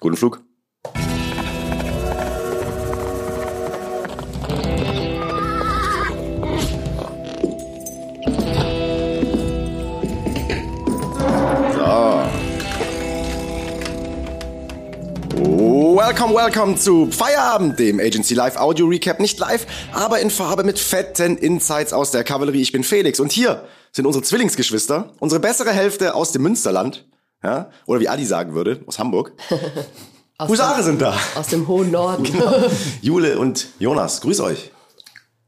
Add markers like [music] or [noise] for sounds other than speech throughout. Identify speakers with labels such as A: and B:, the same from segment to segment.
A: Guten Flug. Welcome, welcome zu Feierabend, dem Agency Live Audio Recap. Nicht live, aber in Farbe mit fetten Insights aus der Kavallerie. Ich bin Felix und hier sind unsere Zwillingsgeschwister, unsere bessere Hälfte aus dem Münsterland. Ja? Oder wie Adi sagen würde, aus Hamburg. [laughs] Husare sind da.
B: Aus dem hohen Norden. [laughs]
A: Genau. Jule und Jonas, grüß euch.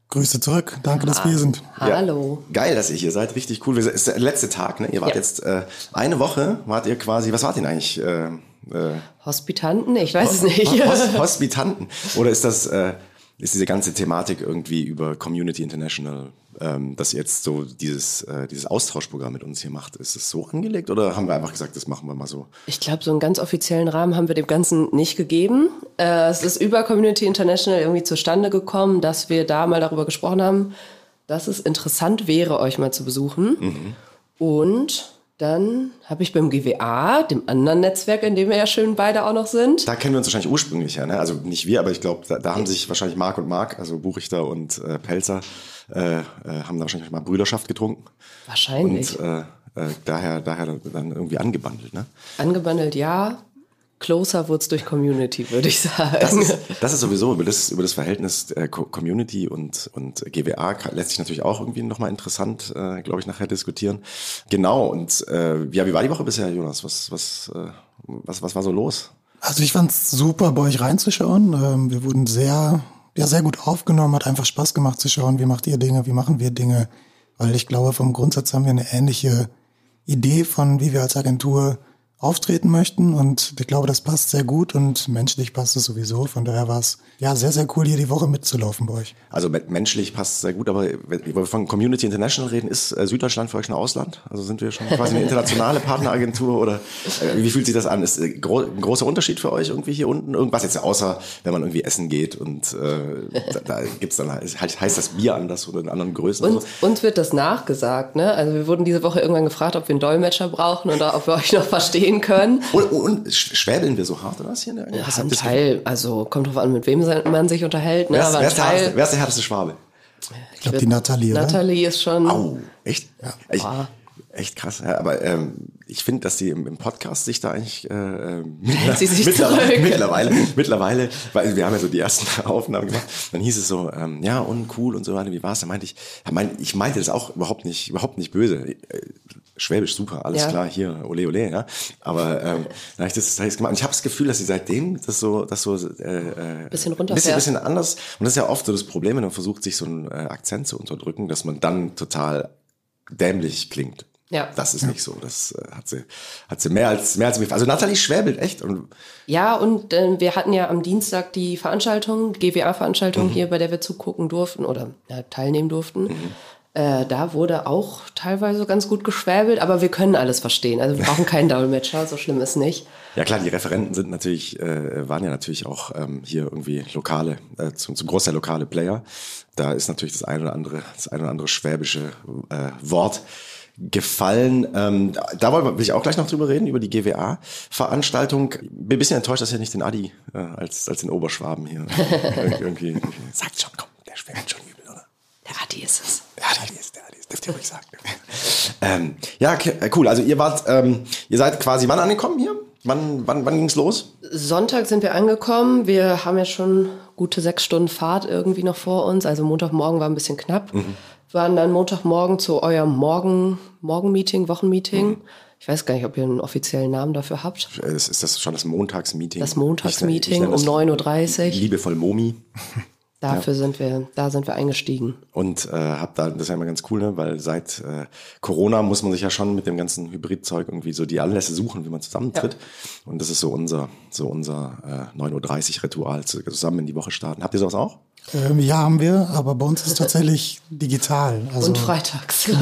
C: Grüße zurück. Danke, dass wir hier sind.
B: Hallo.
A: Ja, geil, dass ihr hier seid. Richtig cool. Es ist der letzte Tag. Ne? Ihr wart
B: Ja.
A: jetzt äh, eine Woche, wart ihr quasi, was wart ihr denn eigentlich? Äh, äh,
B: Hospitanten? Ich weiß es nicht.
A: Hos Hospitanten. Oder ist das, äh, ist diese ganze Thematik irgendwie über Community International, ähm, dass ihr jetzt so dieses, äh, dieses Austauschprogramm mit uns hier macht? Ist es so angelegt oder haben wir einfach gesagt, das machen wir mal so?
B: Ich glaube, so einen ganz offiziellen Rahmen haben wir dem Ganzen nicht gegeben. Äh, es ist über Community International irgendwie zustande gekommen, dass wir da mal darüber gesprochen haben, dass es interessant wäre, euch mal zu besuchen. Und dann habe ich beim GWA, dem anderen Netzwerk, in dem wir ja schön beide auch noch sind,
A: Da kennen wir uns wahrscheinlich ursprünglich her, ne? Also nicht wir, aber ich glaube, da, da haben sich wahrscheinlich Marc und Marc, also Buchrichter und äh, Pelzer, äh, äh, haben da wahrscheinlich mal Brüderschaft getrunken.
B: wahrscheinlich
A: Und äh, äh, daher, daher dann, dann irgendwie angebandelt, ne?
B: angebandelt, ja. Closer wurde es durch Community, würde ich sagen.
A: Das ist, das ist sowieso über das, über das Verhältnis äh, Co- Community und, und GWA lässt sich natürlich auch irgendwie nochmal interessant, äh, glaube ich, nachher diskutieren. Genau, und äh, ja, wie war die Woche bisher, Jonas? Was, was, äh, was, was war so los?
C: Also ich fand's super, bei euch reinzuschauen. Ähm, wir wurden sehr, ja, sehr gut aufgenommen, hat einfach Spaß gemacht zu schauen, wie macht ihr Dinge, wie machen wir Dinge. Weil ich glaube, vom Grundsatz haben wir eine ähnliche Idee von, wie wir als Agentur auftreten möchten. Und ich glaube, das passt sehr gut und menschlich passt es sowieso. Von daher war es ja sehr, sehr cool, hier die Woche mitzulaufen bei euch.
A: Also me- menschlich passt es sehr gut, aber wenn wir von Community International reden, ist äh, Süddeutschland für euch ein Ausland? Also sind wir schon quasi eine internationale [laughs] Partneragentur oder äh, wie fühlt sich das an? Ist äh, ein großer Unterschied für euch irgendwie hier unten? Irgendwas jetzt außer, wenn man irgendwie essen geht und äh, da, da gibt's dann halt, heißt das Bier anders oder in anderen Größen?
B: Uns,
A: oder so?
B: uns wird das nachgesagt, ne? Also wir wurden diese Woche irgendwann gefragt, ob wir einen Dolmetscher brauchen oder ob wir euch noch verstehen können.
A: Und, und sch- schwäbeln wir so hart oder was hier? in der-
B: Ja, ein Teil, also kommt drauf an, mit wem man sich unterhält, ne?
A: Wer ist,
B: Aber
A: wer, ist der härteste,
B: Teil,
A: wer ist der härteste Schwabe?
C: Ich glaube, die Nathalie, oder?
B: Nathalie ist schon,
A: Au, echt? Ich,
B: Boah.
A: echt krass. Ja, aber ähm, ich finde, dass sie im, im Podcast sich da eigentlich äh, [laughs] äh,
B: sie sich
A: mittlerweile, mittlerweile, mittlerweile, weil wir haben ja so die ersten [laughs] Aufnahmen gemacht, dann hieß es so, ähm, ja, uncool und so weiter, wie war's? Da meinte ich, ja, mein, ich meinte das auch überhaupt nicht, überhaupt nicht böse. Äh, Schwäbisch super, alles
B: Ja.
A: klar, hier, ole ole, ja. Aber ähm, [laughs] da hab ich das, da hab ich's gemacht. Und ich habe das Gefühl, dass sie seitdem das so, das so äh, äh,
B: Bisschen
A: bisschen,
B: runterfährt.
A: bisschen anders. Und das ist ja oft so das Problem, wenn man versucht, sich so einen äh, Akzent zu unterdrücken, dass man dann total dämlich klingt.
B: Ja.
A: Das ist nicht so. Das äh, hat sie, hat sie mehr als, mehr als mir. Also Nathalie schwäbelt echt. Und
B: Ja, und äh, wir hatten ja am Dienstag die Veranstaltung, GWA-Veranstaltung
A: Mhm.
B: hier, bei der wir zugucken durften oder ja, teilnehmen durften.
A: Mhm.
B: Äh, da wurde auch teilweise ganz gut geschwäbelt, aber wir können alles verstehen. Also wir brauchen keinen Dolmetscher, so schlimm ist nicht.
A: ja klar, die Referenten sind natürlich, äh, waren ja natürlich auch ähm, hier irgendwie lokale, äh, zum, zum Großteil lokale Player. Da ist natürlich das eine oder andere, das eine oder andere schwäbische äh, Wort gefallen. Ähm, da- wollen- will ich auch gleich noch drüber reden, über die GWA-Veranstaltung. Bin ein bisschen enttäuscht, dass ihr nicht den Adi äh, als, als den Oberschwaben hier [laughs] Ir- irgendwie. [laughs] Sagt schon, komm, der schwärmt schon übel, oder?
B: Der Adi ist es.
A: Ja, der ist, der ist, dürft ihr ruhig sagen. [laughs] ähm, ja, äh, cool. Also ihr wart, ähm, ihr seid quasi wann angekommen hier? Wann, wann, wann ging's los?
B: Sonntag sind wir angekommen. Wir haben ja schon gute sechs Stunden Fahrt irgendwie noch vor uns. Also Montagmorgen war ein bisschen knapp.
A: Mhm.
B: Waren dann Montagmorgen zu eurem Morgen, Morgenmeeting, Wochenmeeting.
A: Mhm.
B: Ich weiß gar nicht, ob ihr einen offiziellen Namen dafür habt.
A: Äh, Ist, das schon das Montagsmeeting?
B: Das
A: Ich- ich
B: Montagsmeeting
A: nenne
B: um
A: das
B: 9.30 Uhr.
A: Liebevoll Momi. [laughs]
B: Dafür sind wir, da sind wir eingestiegen.
A: Und äh, hab da, das ist ja immer ganz cool, ne? weil seit äh, Corona muss man sich ja schon mit dem ganzen Hybridzeug irgendwie so die Anlässe suchen, wie man zusammentritt. Und das ist so unser, so unser äh, 9.30 Uhr Ritual, zu- zusammen in die Woche starten. Habt ihr sowas auch?
C: Ähm, ja, haben wir, aber bei uns ist es tatsächlich digital. Also,
B: Und freitags. [laughs] [laughs]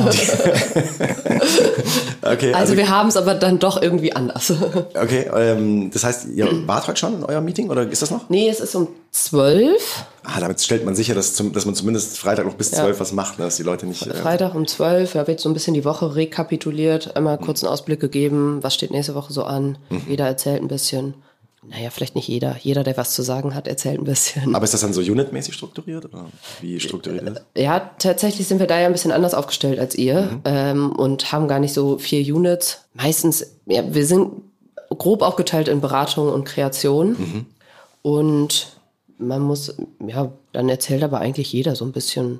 A: Okay,
B: Also wir haben es aber dann doch irgendwie anders. [laughs]
A: okay, ähm, das heißt, ihr wart heute schon in eurem Meeting oder ist das noch?
B: Nee, es ist um zwölf.
A: Ah, damit stellt man sicher, dass, zum, dass man zumindest Freitag noch bis zwölf was macht, ne? dass die Leute nicht. Äh,
B: Freitag um zwölf. Da wird so ein bisschen die Woche rekapituliert, einmal kurz einen Ausblick gegeben, was steht nächste Woche so an. Jeder erzählt ein bisschen. Naja, vielleicht nicht jeder. Jeder, der was zu sagen hat, erzählt ein bisschen.
A: Aber ist das dann so unitmäßig strukturiert oder wie strukturiert ist?
B: Ja, tatsächlich sind wir da ja ein bisschen anders aufgestellt als ihr mhm. ähm, und haben gar nicht so vier Units. Meistens, ja, wir sind grob aufgeteilt in Beratung und Kreation. Mhm. Und man muss, ja, dann erzählt aber eigentlich jeder so ein bisschen,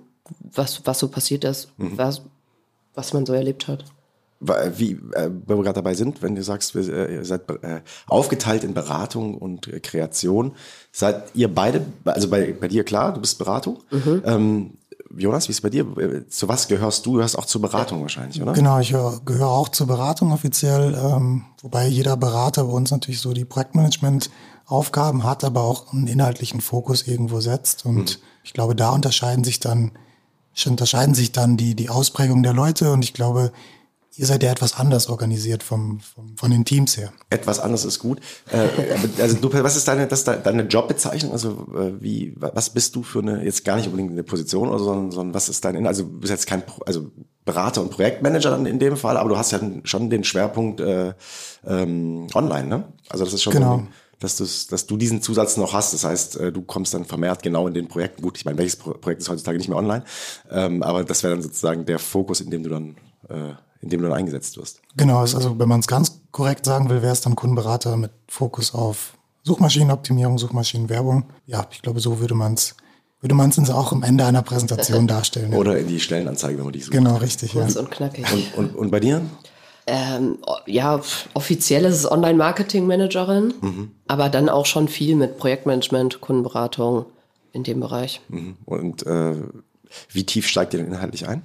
B: was, was so passiert ist, mhm. was, was man so erlebt hat
A: wie, äh, wo wir gerade dabei sind, wenn du sagst, wir, äh, ihr seid äh, aufgeteilt in Beratung und äh, Kreation, seid ihr beide, also bei, bei dir klar, du bist Beratung. Mhm. Ähm, Jonas, wie ist es bei dir? Äh, zu was gehörst du? Du gehörst auch zur Beratung wahrscheinlich, oder?
C: Genau, ich gehöre auch zur Beratung offiziell, ähm, wobei jeder Berater bei uns natürlich so die Projektmanagement-Aufgaben hat, aber auch einen inhaltlichen Fokus irgendwo setzt. Und mhm. ich glaube, da unterscheiden sich dann, unterscheiden sich dann die, die Ausprägung der Leute und ich glaube, Ihr seid ja etwas anders organisiert vom, vom, von den Teams her.
A: Etwas anders ist gut. Äh, also du, was ist deine, das deine Jobbezeichnung? Also äh, wie, was bist du für eine, jetzt gar nicht unbedingt eine Position oder so, sondern, sondern was ist dein, also du bist jetzt kein, also Berater und Projektmanager dann in dem Fall, aber du hast ja schon den Schwerpunkt äh, ähm, online, ne? Also das ist schon
C: genau.
A: so dass, dass du diesen Zusatz noch hast. Das heißt, äh, du kommst dann vermehrt genau in den Projekten. Gut, ich meine, welches Projekt ist heutzutage nicht mehr online, ähm, aber das wäre dann sozusagen der Fokus, in dem du dann äh, in dem du dann eingesetzt wirst.
C: Genau, also wenn man es ganz korrekt sagen will, wäre es dann Kundenberater mit Fokus auf Suchmaschinenoptimierung, Suchmaschinenwerbung. Ja, ich glaube, so würde man es würde man es auch am Ende einer Präsentation [laughs] darstellen.
A: Oder in die Stellenanzeige, wenn man die
C: sucht. Genau, richtig.
B: Kurz ja. und knackig.
A: Und, und, und bei dir?
B: Ähm, ja, offiziell ist es Online-Marketing-Managerin, mhm. aber dann auch schon viel mit Projektmanagement, Kundenberatung in dem Bereich.
A: Mhm. Und äh, wie tief steigt ihr denn inhaltlich ein?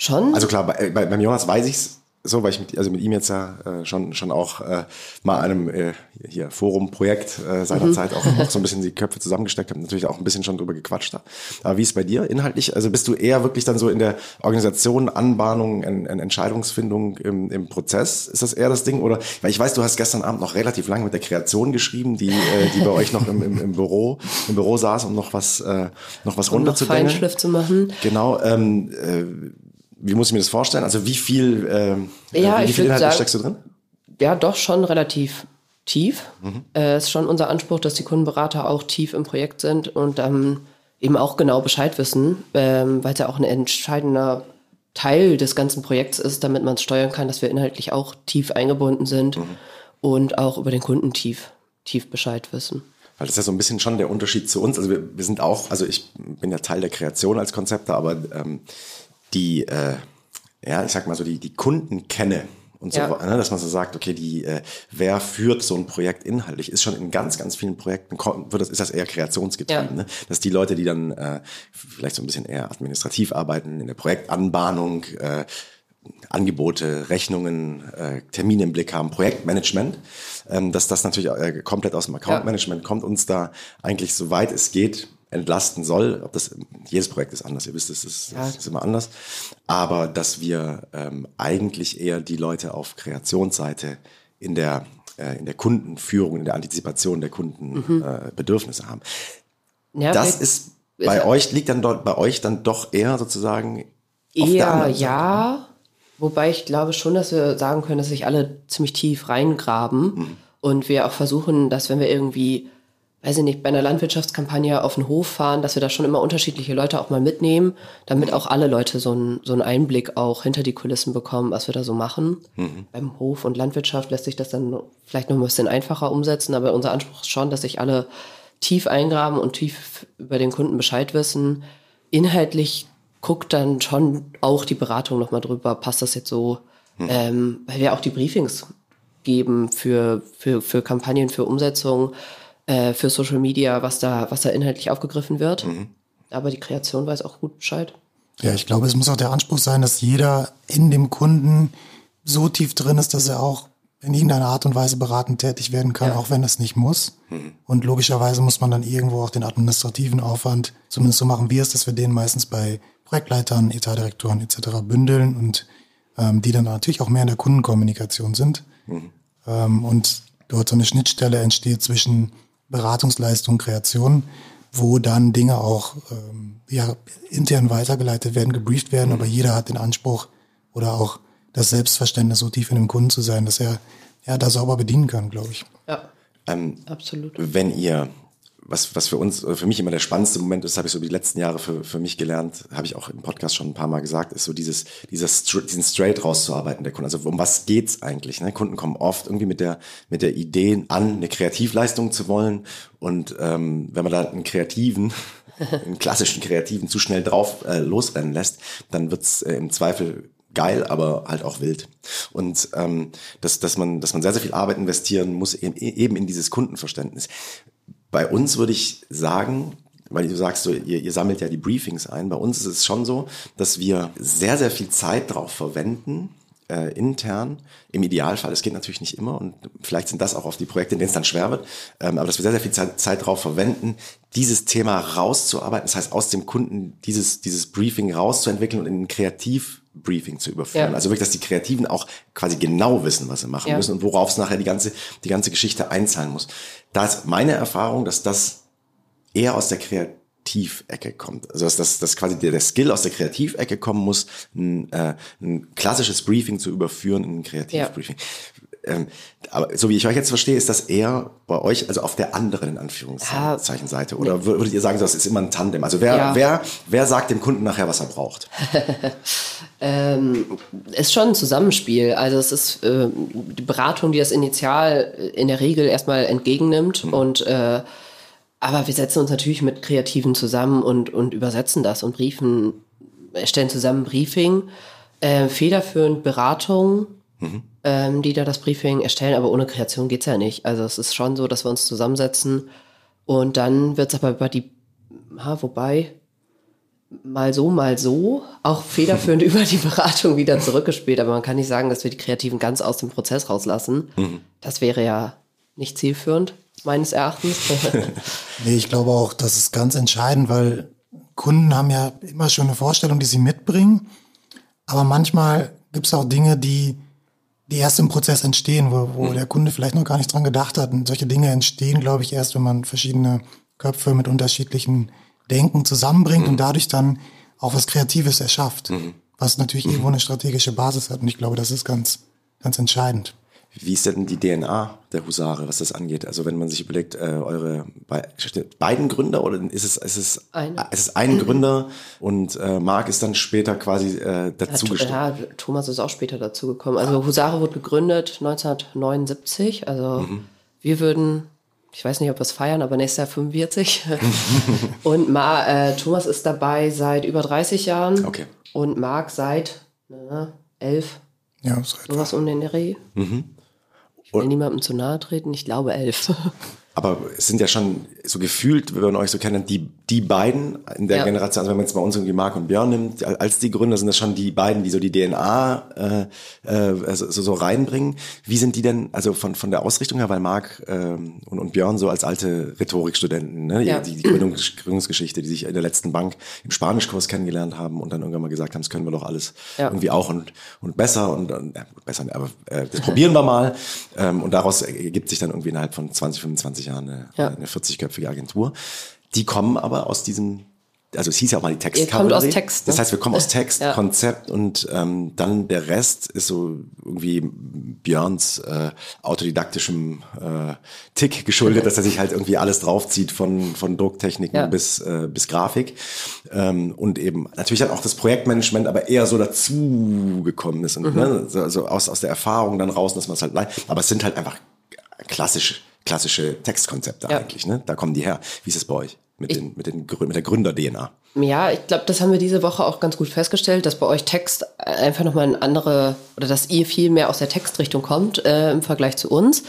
B: Schon?
A: Also klar, bei, bei, beim Jonas weiß ich's so, weil ich mit, also mit ihm jetzt ja äh, schon, schon auch äh, mal einem äh, hier Forum-Projekt äh, seinerzeit mhm. auch, auch [laughs] so ein bisschen die Köpfe zusammengesteckt habe, natürlich auch ein bisschen schon drüber gequatscht habe. Aber wie ist bei dir inhaltlich? Also bist du eher wirklich dann so in der Organisation, Anbahnung, in, in Entscheidungsfindung im, im Prozess? Ist das eher das Ding? Oder weil ich weiß, du hast gestern Abend noch relativ lange mit der Kreation geschrieben, die, äh, die bei euch noch im, im, im Büro, im Büro saß, um noch was, äh, noch was runterzubringen.
B: Feinschliff zu machen.
A: Genau. Ähm, äh, wie muss ich mir das vorstellen? Also wie viel, äh,
B: ja,
A: wie viel
B: Inhalte sagen,
A: steckst du drin?
B: Ja, doch schon relativ tief. Mhm. Äh, ist schon unser Anspruch, dass die Kundenberater auch tief im Projekt sind und ähm, eben auch genau Bescheid wissen, ähm, weil es ja auch ein entscheidender Teil des ganzen Projekts ist, damit man es steuern kann, dass wir inhaltlich auch tief eingebunden sind mhm. und auch über den Kunden tief, tief Bescheid wissen.
A: Weil das ist ja so ein bisschen schon der Unterschied zu uns. Also wir, wir sind auch, also ich bin ja Teil der Kreation als Konzepter, aber ähm, die, äh, ja, ich sag mal so, die, die Kunden kenne und so, ja. ne, dass man so sagt, okay, die, äh, wer führt so ein Projekt inhaltlich, ist schon in ganz, ganz vielen Projekten, wird das, ist das eher kreationsgetrieben, ja. ne? dass die Leute, die dann äh, vielleicht so ein bisschen eher administrativ arbeiten, in der Projektanbahnung, äh, Angebote, Rechnungen, äh, Termine im Blick haben, Projektmanagement, ähm, dass das natürlich äh, komplett aus dem Accountmanagement ja. kommt, uns da eigentlich soweit es geht entlasten soll. Ob das jedes Projekt ist anders, ihr wisst, es ist, ja. ist, immer anders. Aber dass wir ähm, eigentlich eher die Leute auf Kreationsseite in der äh, in der Kundenführung, in der Antizipation der Kundenbedürfnisse mhm. äh, haben. Ja, das ist bei ist euch liegt dann dort bei euch dann doch eher sozusagen
B: eher ja, wobei ich glaube schon, dass wir sagen können, dass sich alle ziemlich tief reingraben mhm. und wir auch versuchen, dass wenn wir irgendwie weiß ich nicht, bei einer Landwirtschaftskampagne auf den Hof fahren, dass wir da schon immer unterschiedliche Leute auch mal mitnehmen, damit auch alle Leute so einen, so einen Einblick auch hinter die Kulissen bekommen, was wir da so machen. Mhm. Beim Hof und Landwirtschaft lässt sich das dann vielleicht noch ein bisschen einfacher umsetzen, aber unser Anspruch ist schon, dass sich alle tief eingraben und tief über den Kunden Bescheid wissen. Inhaltlich guckt dann schon auch die Beratung nochmal drüber, passt das jetzt so, mhm. ähm, weil wir auch die Briefings geben für, für, für Kampagnen, für Umsetzung äh, für Social Media, was da, was da inhaltlich aufgegriffen wird. Mhm. Aber die Kreation weiß auch gut Bescheid.
C: Ja, ich glaube, es muss auch der Anspruch sein, dass jeder in dem Kunden so tief drin ist, dass er auch in irgendeiner Art und Weise beratend tätig werden kann, ja. auch wenn es nicht muss. Mhm. Und logischerweise muss man dann irgendwo auch den administrativen Aufwand, zumindest so machen wir es, dass wir den meistens bei Projektleitern, Etatdirektoren etc. bündeln und ähm, die dann natürlich auch mehr in der Kundenkommunikation sind. Mhm. Ähm, und dort so eine Schnittstelle entsteht zwischen Beratungsleistung, Kreation, wo dann Dinge auch ähm, ja, intern weitergeleitet werden, gebrieft werden, mhm. aber jeder hat den Anspruch oder auch das Selbstverständnis, so tief in dem Kunden zu sein, dass er ja da sauber bedienen kann, glaube ich.
B: Ja.
A: Ähm,
B: Absolut.
A: Wenn ihr was, was für uns, für mich immer der spannendste Moment ist, habe ich so die letzten Jahre für, für mich gelernt, habe ich auch im Podcast schon ein paar Mal gesagt, ist so dieses, dieses, diesen Straight rauszuarbeiten der Kunden. Also um was geht's eigentlich? Ne? Kunden kommen oft irgendwie mit der, mit der Idee an, eine Kreativleistung zu wollen. Und ähm, wenn man da einen Kreativen, [laughs] einen klassischen Kreativen zu schnell drauf äh, losrennen lässt, dann wird's äh, im Zweifel geil, aber halt auch wild. Und ähm, dass, dass, man, dass man sehr, sehr viel Arbeit investieren muss, eben, eben in dieses Kundenverständnis. Bei uns würde ich sagen, weil du sagst, so, ihr, ihr sammelt ja die Briefings ein. Bei uns ist es schon so, dass wir sehr, sehr viel Zeit darauf verwenden, äh, intern, im Idealfall, es geht natürlich nicht immer und vielleicht sind das auch auf die Projekte, in denen es dann schwer wird, ähm, aber dass wir sehr, sehr viel Zeit, Zeit darauf verwenden, dieses Thema rauszuarbeiten, das heißt aus dem Kunden dieses, dieses Briefing rauszuentwickeln und in ein Kreativbriefing zu überführen.
B: Ja.
A: Also wirklich, dass die Kreativen auch quasi genau wissen, was sie machen
B: Ja.
A: müssen und worauf es nachher die ganze, die ganze Geschichte einzahlen muss. Da ist meine Erfahrung, dass das eher aus der Kreativecke kommt. Also dass, dass, dass quasi der, der Skill aus der Kreativecke kommen muss, ein, äh, ein klassisches Briefing zu überführen in ein Kreativbriefing. Ähm, aber so wie ich euch jetzt verstehe, ist das eher bei euch, also auf der anderen in Anführungszeichen Seite. Oder wür- würdet ihr sagen, das ist immer ein Tandem? Also wer,
B: Ja.
A: wer, wer sagt dem Kunden nachher, was er braucht? [laughs]
B: Ähm, ist schon ein Zusammenspiel. Also es ist äh, die Beratung, die das initial in der Regel erstmal entgegennimmt und äh, aber wir setzen uns natürlich mit Kreativen zusammen und, und übersetzen das und briefen, erstellen zusammen ein Briefing, äh, federführend Beratung, ähm, die da das Briefing erstellen, aber ohne Kreation geht's ja nicht. Also es ist schon so, dass wir uns zusammensetzen und dann wird's aber über die, ha, wobei, mal so, mal so, auch federführend [laughs] über die Beratung wieder zurückgespielt. Aber man kann nicht sagen, dass wir die Kreativen ganz aus dem Prozess rauslassen. Das wäre ja nicht zielführend, meines Erachtens. [laughs]
C: Nee, ich glaube auch, das ist ganz entscheidend, weil Kunden haben ja immer schon eine Vorstellung, die sie mitbringen. Aber manchmal gibt es auch Dinge, die, die erst im Prozess entstehen, wo, wo der Kunde vielleicht noch gar nicht dran gedacht hat. Und solche Dinge entstehen, glaube ich, erst, wenn man verschiedene Köpfe mit unterschiedlichen Denken zusammenbringt und dadurch dann auch was Kreatives erschafft, was natürlich irgendwo eine strategische Basis hat. Und ich glaube, das ist ganz, ganz entscheidend.
A: Wie ist denn die DNA der Husare, was das angeht? Also wenn man sich überlegt, äh, eure be beiden Gründer oder ist es, ist es,
B: Einer.
A: es ist ein Gründer und äh, Marc ist dann später quasi äh, dazugestoßen.
B: ja, Thomas ist auch später dazugekommen. Also Husare wurde gegründet 1979. Also wir würden, ich weiß nicht, ob wir es feiern, aber nächstes Jahr 45. [laughs] und Ma, äh, Thomas ist dabei seit über 30 Jahren.
A: Okay.
B: Und Marc seit na, elf,
C: Ja, das ist
B: sowas um den Dreh. Ich will niemandem zu nahe treten, ich glaube elf.
A: Aber es sind ja schon so gefühlt, wenn man euch so kennt, die, die beiden in der
B: Ja.
A: Generation, also wenn man jetzt mal uns irgendwie Marc und Björn nimmt, als die Gründer sind das schon die beiden, die so die DNA äh, äh, also so, so reinbringen. Wie sind die denn, also von, von der Ausrichtung her, weil Marc ähm, und, und Björn so als alte Rhetorikstudenten, ne,
B: Ja.
A: die, die Gründungs, Gründungsgeschichte, die sich in der letzten Bank im Spanischkurs kennengelernt haben und dann irgendwann mal gesagt haben, das können wir doch alles
B: Ja.
A: irgendwie auch und, und besser und, und gut, besser, aber äh, das probieren wir mal. Ähm, und daraus ergibt sich dann irgendwie innerhalb von 20, 25 Jahren eine,
B: Ja.
A: eine 40-köpfige Agentur. Die kommen aber aus diesem, also es hieß ja auch mal die
B: kommt
A: Textkavallerie.
B: aus Text, ne?
A: Das heißt, wir kommen aus Text,
B: Ja.
A: Konzept und ähm, dann der Rest ist so irgendwie Björns äh, autodidaktischem äh, Tick geschuldet, dass er sich halt irgendwie alles draufzieht von, von Drucktechniken
B: Ja.
A: bis, äh, bis Grafik. Ähm, und eben natürlich dann auch das Projektmanagement, aber eher so dazu gekommen ist. Und, ne, so, so aus, aus der Erfahrung dann raus, dass man es halt. Aber es sind halt einfach klassisch, klassische Textkonzepte
B: Ja.
A: eigentlich. Ne? Da kommen die her. Wie ist es bei euch mit, den, mit, den, mit der Gründer-DNA?
B: Ja, ich glaube, das haben wir diese Woche auch ganz gut festgestellt, dass bei euch Text einfach nochmal eine andere, oder dass ihr viel mehr aus der Textrichtung kommt äh, im Vergleich zu uns.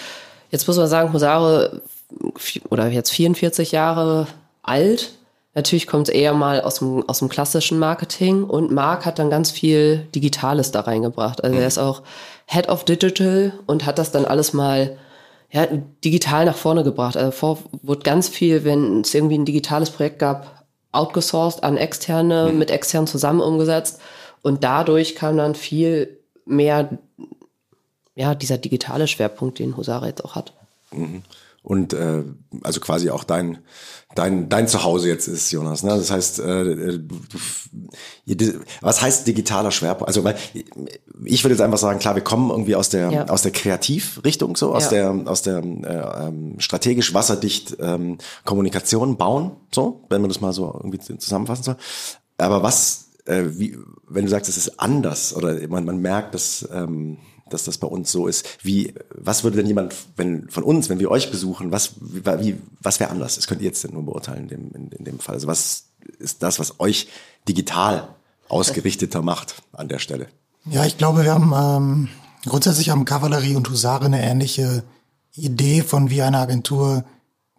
B: Jetzt muss man sagen, Husare, oder jetzt 44 Jahre alt, natürlich kommt es eher mal aus dem, aus dem klassischen Marketing und Marc hat dann ganz viel Digitales da reingebracht. Also er ist auch Head of Digital und hat das dann alles mal ja, digital nach vorne gebracht. Also vor wurde ganz viel, wenn es irgendwie ein digitales Projekt gab, outgesourced an externe, mit externen zusammen umgesetzt. Und dadurch kam dann viel mehr, ja, dieser digitale Schwerpunkt, den Husare jetzt auch hat.
A: Und äh, also quasi auch dein dein dein Zuhause jetzt ist, Jonas. Ne? Das heißt, äh, was heißt digitaler Schwerpunkt? Also weil ich würde jetzt einfach sagen, klar, wir kommen irgendwie aus der ja. aus der Kreativrichtung, so aus ja. der aus der äh, ähm, strategisch wasserdicht ähm, Kommunikation bauen, so wenn man das mal so irgendwie zusammenfassen soll. Aber was äh, wie, wenn du sagst, es ist anders oder man, man merkt, dass ähm, dass das bei uns so ist. Wie, was würde denn jemand, wenn von uns, wenn wir euch besuchen, was, wie, was wäre anders? Das könnt ihr jetzt nur beurteilen in dem, in, in dem Fall. Also was ist das, was euch digital ausgerichteter macht an der Stelle?
C: Ja, ich glaube, wir haben ähm, grundsätzlich haben Kavallerie und Husare eine ähnliche Idee von wie eine Agentur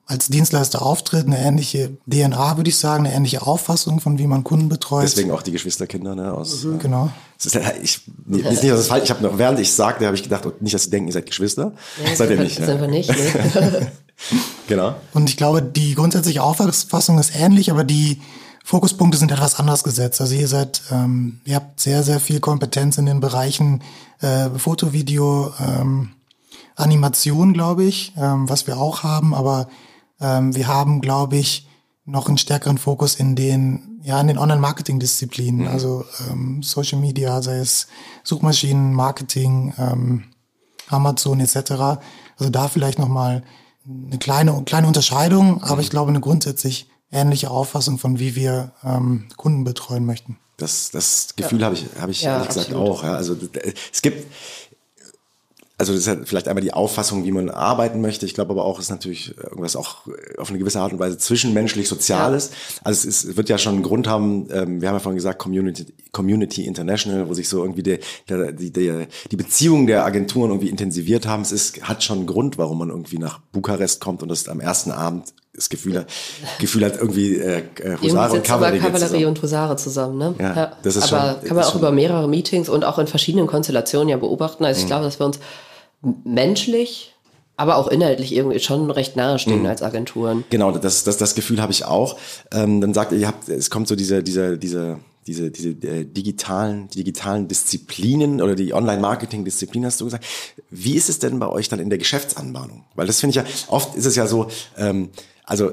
C: als Dienstleister auftritt, eine ähnliche DNA, würde ich sagen, eine ähnliche Auffassung von wie man Kunden betreut.
A: Deswegen auch die Geschwisterkinder, ne? Aus,
C: mhm, genau.
A: Ist, ich, nicht, nicht, dass das falsch. Ich habe noch während ich sagte, habe ich gedacht, nicht, dass sie denken, ihr seid Geschwister.
B: Ja, seid ihr nicht. Ne? Sind wir nicht. Ne? [laughs]
A: genau.
C: Und ich glaube, die grundsätzliche Auffassung ist ähnlich, aber die Fokuspunkte sind etwas anders gesetzt. Also ihr seid, ähm, ihr habt sehr, sehr viel Kompetenz in den Bereichen äh, Foto, Video, ähm, Animation, glaube ich, ähm, was wir auch haben, aber ähm, wir haben, glaube ich, noch einen stärkeren Fokus in den, ja, in den Online-Marketing-Disziplinen, mhm. also ähm, Social Media, sei es Suchmaschinen, Marketing, ähm, Amazon etc. Also da vielleicht nochmal eine kleine, kleine Unterscheidung, mhm. aber ich glaube eine grundsätzlich ähnliche Auffassung von wie wir ähm, Kunden betreuen möchten.
A: Das, das Gefühl ja. habe ich, habe ich ja, ehrlich gesagt absolut. auch. Ja. Also es gibt, also das ist halt vielleicht einmal die Auffassung, wie man arbeiten möchte. Ich glaube aber auch, es ist natürlich irgendwas auch auf eine gewisse Art und Weise zwischenmenschlich Soziales. Ja. Also es ist, wird ja schon einen Grund haben, ähm, wir haben ja vorhin gesagt, Community, Community International, wo sich so irgendwie der, der, die, der, die Beziehungen der Agenturen irgendwie intensiviert haben. Es ist, hat schon einen Grund, warum man irgendwie nach Bukarest kommt und das am ersten Abend das Gefühl hat, Gefühl hat irgendwie äh,
B: äh Husare und Kavallerie, Kavallerie und Husare zusammen, ne? Ja, ja. Das ist aber schon, kann man auch über mehrere Meetings und auch in verschiedenen Konstellationen ja beobachten. Also ich mhm. glaube, dass wir uns menschlich, aber auch inhaltlich irgendwie schon recht nahe stehen mhm. als Agenturen.
A: Genau, das, das, das Gefühl habe ich auch. Ähm, dann sagt ihr, ihr habt, es kommt so diese, diese, diese, diese, diese äh, digitalen, digitalen Disziplinen oder die Online-Marketing-Disziplinen, hast du gesagt. Wie ist es denn bei euch dann in der Geschäftsanbahnung? Weil das finde ich ja, oft ist es ja so, ähm, also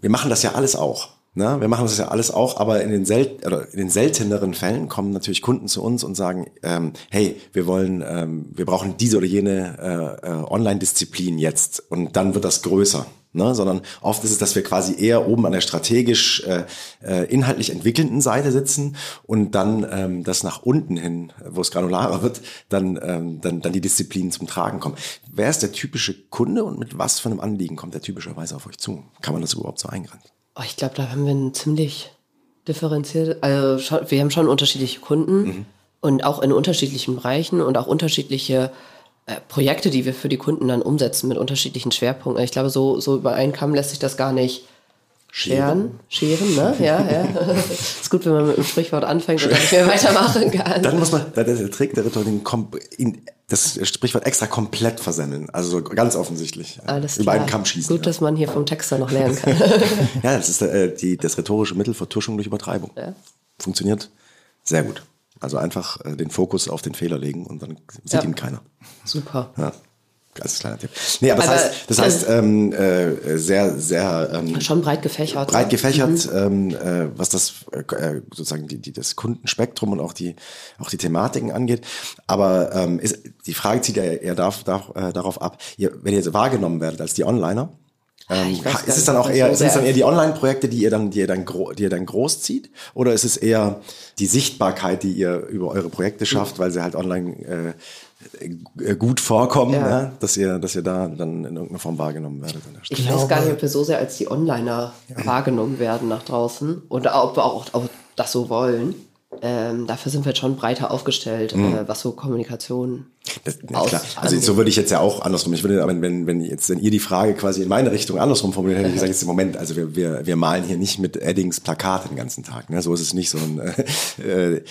A: wir machen das ja alles auch. Ne? Wir machen das ja alles auch, aber in den, sel in den selteneren Fällen kommen natürlich Kunden zu uns und sagen, ähm, hey, wir wollen, ähm, wir brauchen diese oder jene äh, äh, Online-Disziplin jetzt und dann wird das größer. Ne, sondern oft ist es, dass wir quasi eher oben an der strategisch äh, äh, inhaltlich entwickelnden Seite sitzen und dann ähm, das nach unten hin, wo es granularer wird, dann, ähm, dann, dann die Disziplinen zum Tragen kommen. Wer ist der typische Kunde und mit was für einem Anliegen kommt der typischerweise auf euch zu? Kann man das überhaupt so eingrenzen?
B: Oh, ich glaube, da haben wir ein ziemlich differenziert. Also wir haben schon unterschiedliche Kunden mhm. und auch in unterschiedlichen Bereichen und auch unterschiedliche äh, Projekte, die wir für die Kunden dann umsetzen mit unterschiedlichen Schwerpunkten. Ich glaube, so, so über einen Kamm lässt sich das gar nicht scheren. Scheren, ne? Ja, ja. [laughs] ist gut, wenn man mit dem Sprichwort anfängt und nicht mehr weitermachen kann.
A: Dann muss man, der, der Trick der Rhetorik, das Sprichwort extra komplett versemmeln. Also so ganz offensichtlich.
B: Alles Über einen Kamm schießen. Gut, ja. dass man hier vom Texter noch lernen kann. [laughs]
A: ja, das ist äh, die, das rhetorische Mittel Vertuschung durch Übertreibung. Ja. Funktioniert sehr gut. Also einfach äh, den Fokus auf den Fehler legen und dann sieht ja. ihn keiner.
B: Super.
A: Ja. Als kleiner Tipp. Nee, aber, aber das heißt, das heißt ähm, äh, sehr, sehr ähm,
B: schon breit gefächert.
A: Breit gefächert, mhm. ähm, äh, was das äh, sozusagen die, die, das Kundenspektrum und auch die auch die Thematiken angeht. Aber ähm, ist, die Frage zieht ja eher darf, darf, äh, darauf ab, ihr, wenn ihr jetzt wahrgenommen werdet als die Onliner, ähm, ist es dann auch eher, sind es dann eher die Online-Projekte, die ihr dann, die ihr dann, die ihr dann groß zieht? Oder ist es eher die Sichtbarkeit, die ihr über eure Projekte schafft, mhm. weil sie halt online äh, gut vorkommen, ja. ne? dass ihr, dass ihr da dann in irgendeiner Form wahrgenommen werdet.
B: Ich weiß gar nicht, ob wir so sehr als die Onliner ja. wahrgenommen werden nach draußen oder ob wir auch, auch das so wollen. Ähm, dafür sind wir jetzt schon breiter aufgestellt, mhm. äh, was so Kommunikation
A: das, ja, klar. Also so würde ich jetzt ja auch andersrum. Ich würde, aber wenn, wenn jetzt, wenn ihr die Frage quasi in meine Richtung andersrum formuliert hätte, ich gesagt, [laughs] jetzt im Moment, also wir, wir, wir malen hier nicht mit Eddings Plakat den ganzen Tag. Ne? So ist es nicht so ein äh,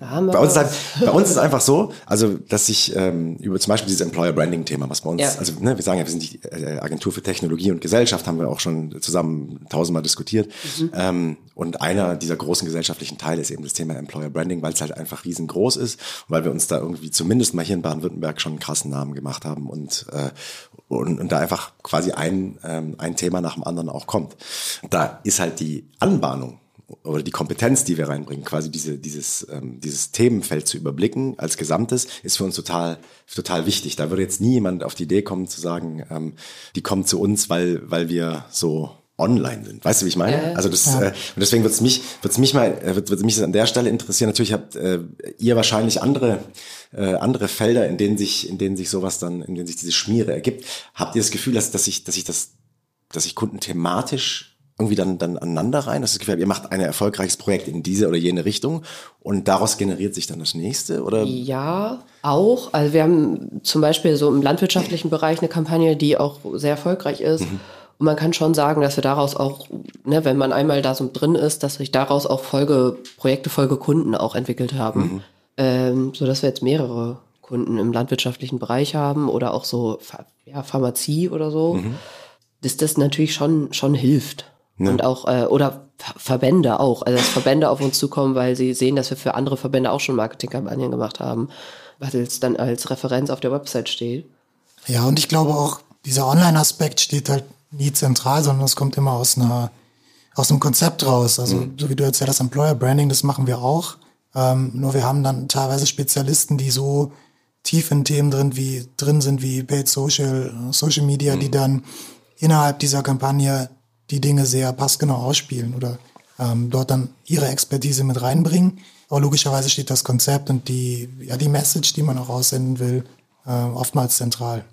A: bei, uns ist halt, bei uns ist es einfach so, also dass ich ähm, über zum Beispiel dieses Employer Branding Thema, was bei uns, ja. also ne, wir sagen ja, wir sind die äh, Agentur für Technologie und Gesellschaft, haben wir auch schon zusammen tausendmal diskutiert. Mhm. Ähm, und einer dieser großen gesellschaftlichen Teile ist eben das Thema Employer Branding, weil es halt einfach riesengroß ist und weil wir uns da irgendwie zumindest mal hier hier in Baden-Württemberg schon einen krassen Namen gemacht haben und, äh, und, und da einfach quasi ein, ähm, ein Thema nach dem anderen auch kommt. Da ist halt die Anbahnung oder die Kompetenz, die wir reinbringen, quasi diese, dieses, ähm, dieses Themenfeld zu überblicken als Gesamtes, ist für uns total, total wichtig. Da würde jetzt nie jemand auf die Idee kommen zu sagen, ähm, die kommen zu uns, weil, weil wir so online sind. Weißt du, wie ich meine? Ja. Also das ja. äh, und deswegen wird es mich wird's mich mal äh, wird, wird mich an der Stelle interessieren. Natürlich habt äh, ihr wahrscheinlich andere äh, andere Felder, in denen sich in denen sich sowas dann in denen sich diese Schmiere ergibt. Habt ihr das Gefühl, dass dass ich dass ich das dass ich Kunden thematisch irgendwie dann, dann aneinander rein? Das ist Gefühl, ihr macht ein erfolgreiches Projekt in diese oder jene Richtung und daraus generiert sich dann das nächste? Oder?
B: Ja, auch. Also wir haben zum Beispiel so im landwirtschaftlichen Bereich eine Kampagne, die auch sehr erfolgreich ist. Mhm. Und man kann schon sagen, dass wir daraus auch, ne, wenn man einmal da so drin ist, dass sich daraus auch Folgeprojekte, Folgekunden auch entwickelt haben. Mhm. Ähm, so dass wir jetzt mehrere Kunden im landwirtschaftlichen Bereich haben oder auch so ja, Pharmazie oder so. Mhm. Dass das natürlich schon, schon hilft. Ne? Und auch, äh, oder Verbände auch. Also dass Verbände auf uns zukommen, weil sie sehen, dass wir für andere Verbände auch schon Marketingkampagnen gemacht haben, was jetzt dann als Referenz auf der Website steht.
C: Ja, und ich glaube auch, dieser Online-Aspekt steht halt nie zentral, sondern es kommt immer aus einer, aus einem Konzept raus. Also, mhm. so wie du erzählt hast, Employer Branding, das machen wir auch. Ähm, nur wir haben dann teilweise Spezialisten, die so tief in Themen drin, wie, drin sind wie Paid Social, Social Media, mhm. die dann innerhalb dieser Kampagne die Dinge sehr passgenau ausspielen oder ähm, dort dann ihre Expertise mit reinbringen. Aber logischerweise steht das Konzept und die, ja, die Message, die man auch aussenden will, äh, oftmals zentral.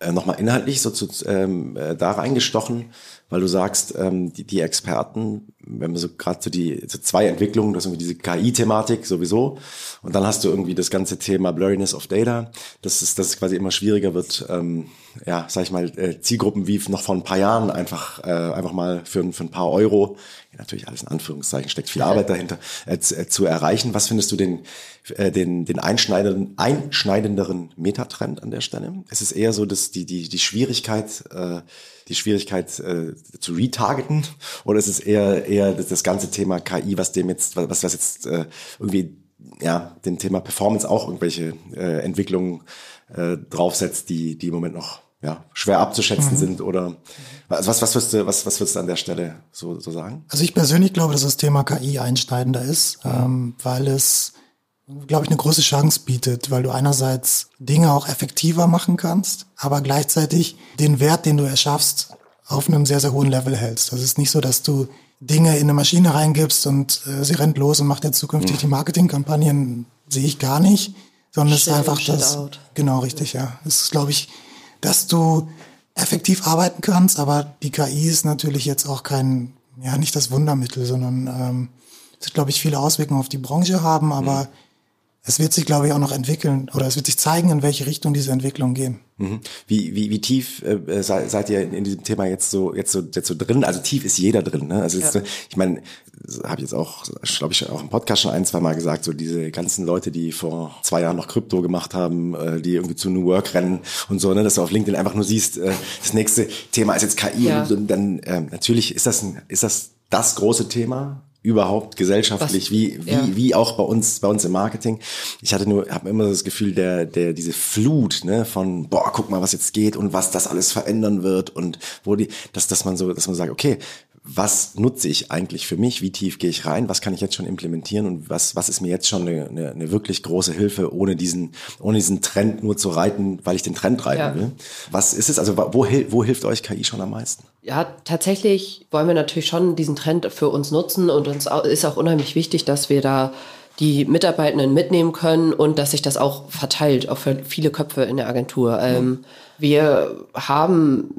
A: Äh, Nochmal inhaltlich so zu, ähm, äh, da reingestochen, weil du sagst, ähm, die, die Experten, wenn wir so gerade so die so zwei Entwicklungen, das ist irgendwie diese KI-Thematik sowieso, und dann hast du irgendwie das ganze Thema Blurriness of Data, dass es, dass es quasi immer schwieriger wird, ähm, ja, sag ich mal, äh, Zielgruppen wie noch vor ein paar Jahren einfach, äh, einfach mal für, für ein paar Euro, ja, natürlich alles in Anführungszeichen, steckt viel Arbeit dahinter, äh, zu, äh, zu erreichen. Was findest du den, äh, den, den einschneidenden, einschneidenderen Metatrend an der Stelle? Es ist eher so, dass die, die, die Schwierigkeit, äh, die Schwierigkeit äh, zu retargeten oder ist es eher, eher das, das ganze Thema KI, was dem jetzt, was, was jetzt äh, irgendwie ja, dem Thema Performance auch irgendwelche äh, Entwicklungen äh, draufsetzt, die, die im Moment noch ja, schwer abzuschätzen mhm. sind oder was, was, was, würdest du, was, was würdest du an der Stelle so, so sagen?
C: Also ich persönlich glaube, dass das Thema KI einschneidender ist, ähm, weil es, glaube ich, eine große Chance bietet, weil du einerseits Dinge auch effektiver machen kannst, aber gleichzeitig den Wert, den du erschaffst, auf einem sehr, sehr hohen Level hältst. Das ist nicht so, dass du Dinge in eine Maschine reingibst und äh, sie rennt los und macht jetzt zukünftig mhm. die Marketingkampagnen, sehe ich gar nicht, sondern es ist einfach das, out. genau richtig, ja. Es ist, glaube ich, dass du effektiv arbeiten kannst, aber die KI ist natürlich jetzt auch kein, ja, nicht das Wundermittel, sondern ähm, es wird, glaube ich, viele Auswirkungen auf die Branche haben, aber mhm. Es wird sich, glaube ich, auch noch entwickeln oder es wird sich zeigen, in welche Richtung diese Entwicklungen gehen.
A: Mhm. Wie, wie, wie tief äh, seid, seid ihr in, in diesem Thema jetzt so jetzt so jetzt so drin? Also tief ist jeder drin. Ne? Also ja. jetzt, ich meine, habe jetzt auch, glaube ich, auch im Podcast schon ein, zwei Mal gesagt, so diese ganzen Leute, die vor zwei Jahren noch Krypto gemacht haben, äh, die irgendwie zu New Work rennen und so, ne, dass du auf LinkedIn einfach nur siehst, äh, das nächste Thema ist jetzt KI ja. und dann äh, natürlich ist das ein, ist das das große Thema überhaupt gesellschaftlich, Was, wie, wie, ja. wie auch bei uns, bei uns im Marketing. Ich hatte nur, habe immer das Gefühl, der, der, diese Flut, ne, von, boah, guck mal, was jetzt geht und was das alles verändern wird und wo die, dass, dass man so, dass man sagt, okay, was nutze ich eigentlich für mich, wie tief gehe ich rein, was kann ich jetzt schon implementieren und was, was ist mir jetzt schon eine, eine, eine wirklich große Hilfe, ohne diesen, ohne diesen Trend nur zu reiten, weil ich den Trend reiten ja. will. Was ist es, also wo, wo hilft euch KI schon am meisten?
B: Ja, tatsächlich wollen wir natürlich schon diesen Trend für uns nutzen und uns ist auch unheimlich wichtig, dass wir da die Mitarbeitenden mitnehmen können und dass sich das auch verteilt auf viele Köpfe in der Agentur. Mhm. wir haben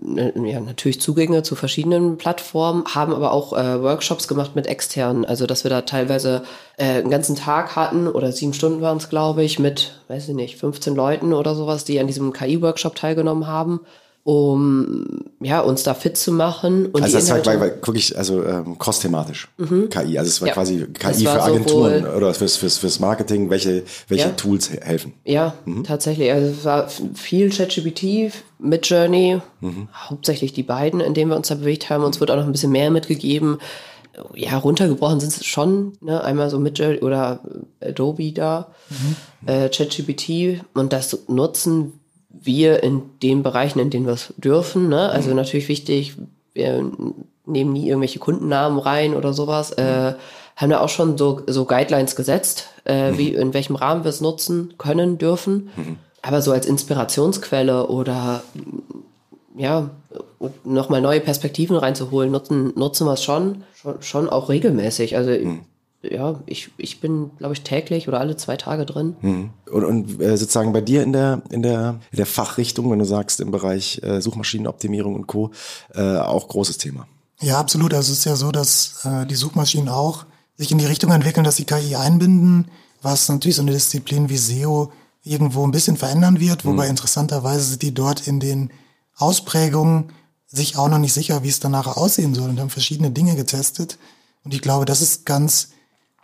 B: ja, natürlich Zugänge zu verschiedenen Plattformen, haben aber auch äh, Workshops gemacht mit externen, also dass wir da teilweise äh, einen ganzen Tag hatten oder sieben Stunden waren es, glaube ich, mit, weiß ich nicht, 15 Leuten oder sowas, die an diesem KI-Workshop teilgenommen haben um ja uns da fit zu machen.
A: Und also das war, war, war wirklich also ähm, kostthematisch mhm. KI. Also es war ja. quasi KI war für Agenturen oder fürs, fürs, fürs Marketing, welche, welche ja. Tools helfen.
B: Ja, mhm. tatsächlich. Also es war viel ChatGPT, mit Journey, mhm. hauptsächlich die beiden, in denen wir uns da bewegt haben. Uns wird auch noch ein bisschen mehr mitgegeben. ja, runtergebrochen sind es schon, ne? einmal so Midjourney oder Adobe da, mhm. äh, ChatGPT und das nutzen wir in den Bereichen, in denen wir es dürfen. Ne? Also mhm. natürlich wichtig, wir nehmen nie irgendwelche Kundennamen rein oder sowas. Äh, haben da auch schon so, so Guidelines gesetzt, äh, mhm. wie in welchem Rahmen wir es nutzen können, dürfen. Mhm. Aber so als Inspirationsquelle oder ja, nochmal neue Perspektiven reinzuholen, nutzen, nutzen wir es schon, schon, schon auch regelmäßig. Also mhm ja, ich, ich bin, glaube ich, täglich oder alle zwei Tage drin.
A: Mhm. Und, und äh, sozusagen bei dir in der, in der, in der Fachrichtung, wenn du sagst, im Bereich äh, Suchmaschinenoptimierung und Co., äh, auch großes Thema.
C: Ja, absolut. Also es ist ja so, dass äh, die Suchmaschinen auch sich in die Richtung entwickeln, dass sie KI einbinden, was natürlich so eine Disziplin wie SEO irgendwo ein bisschen verändern wird, wobei mhm. interessanterweise sind die dort in den Ausprägungen sich auch noch nicht sicher, wie es danach aussehen soll und haben verschiedene Dinge getestet. Und ich glaube, das ist ganz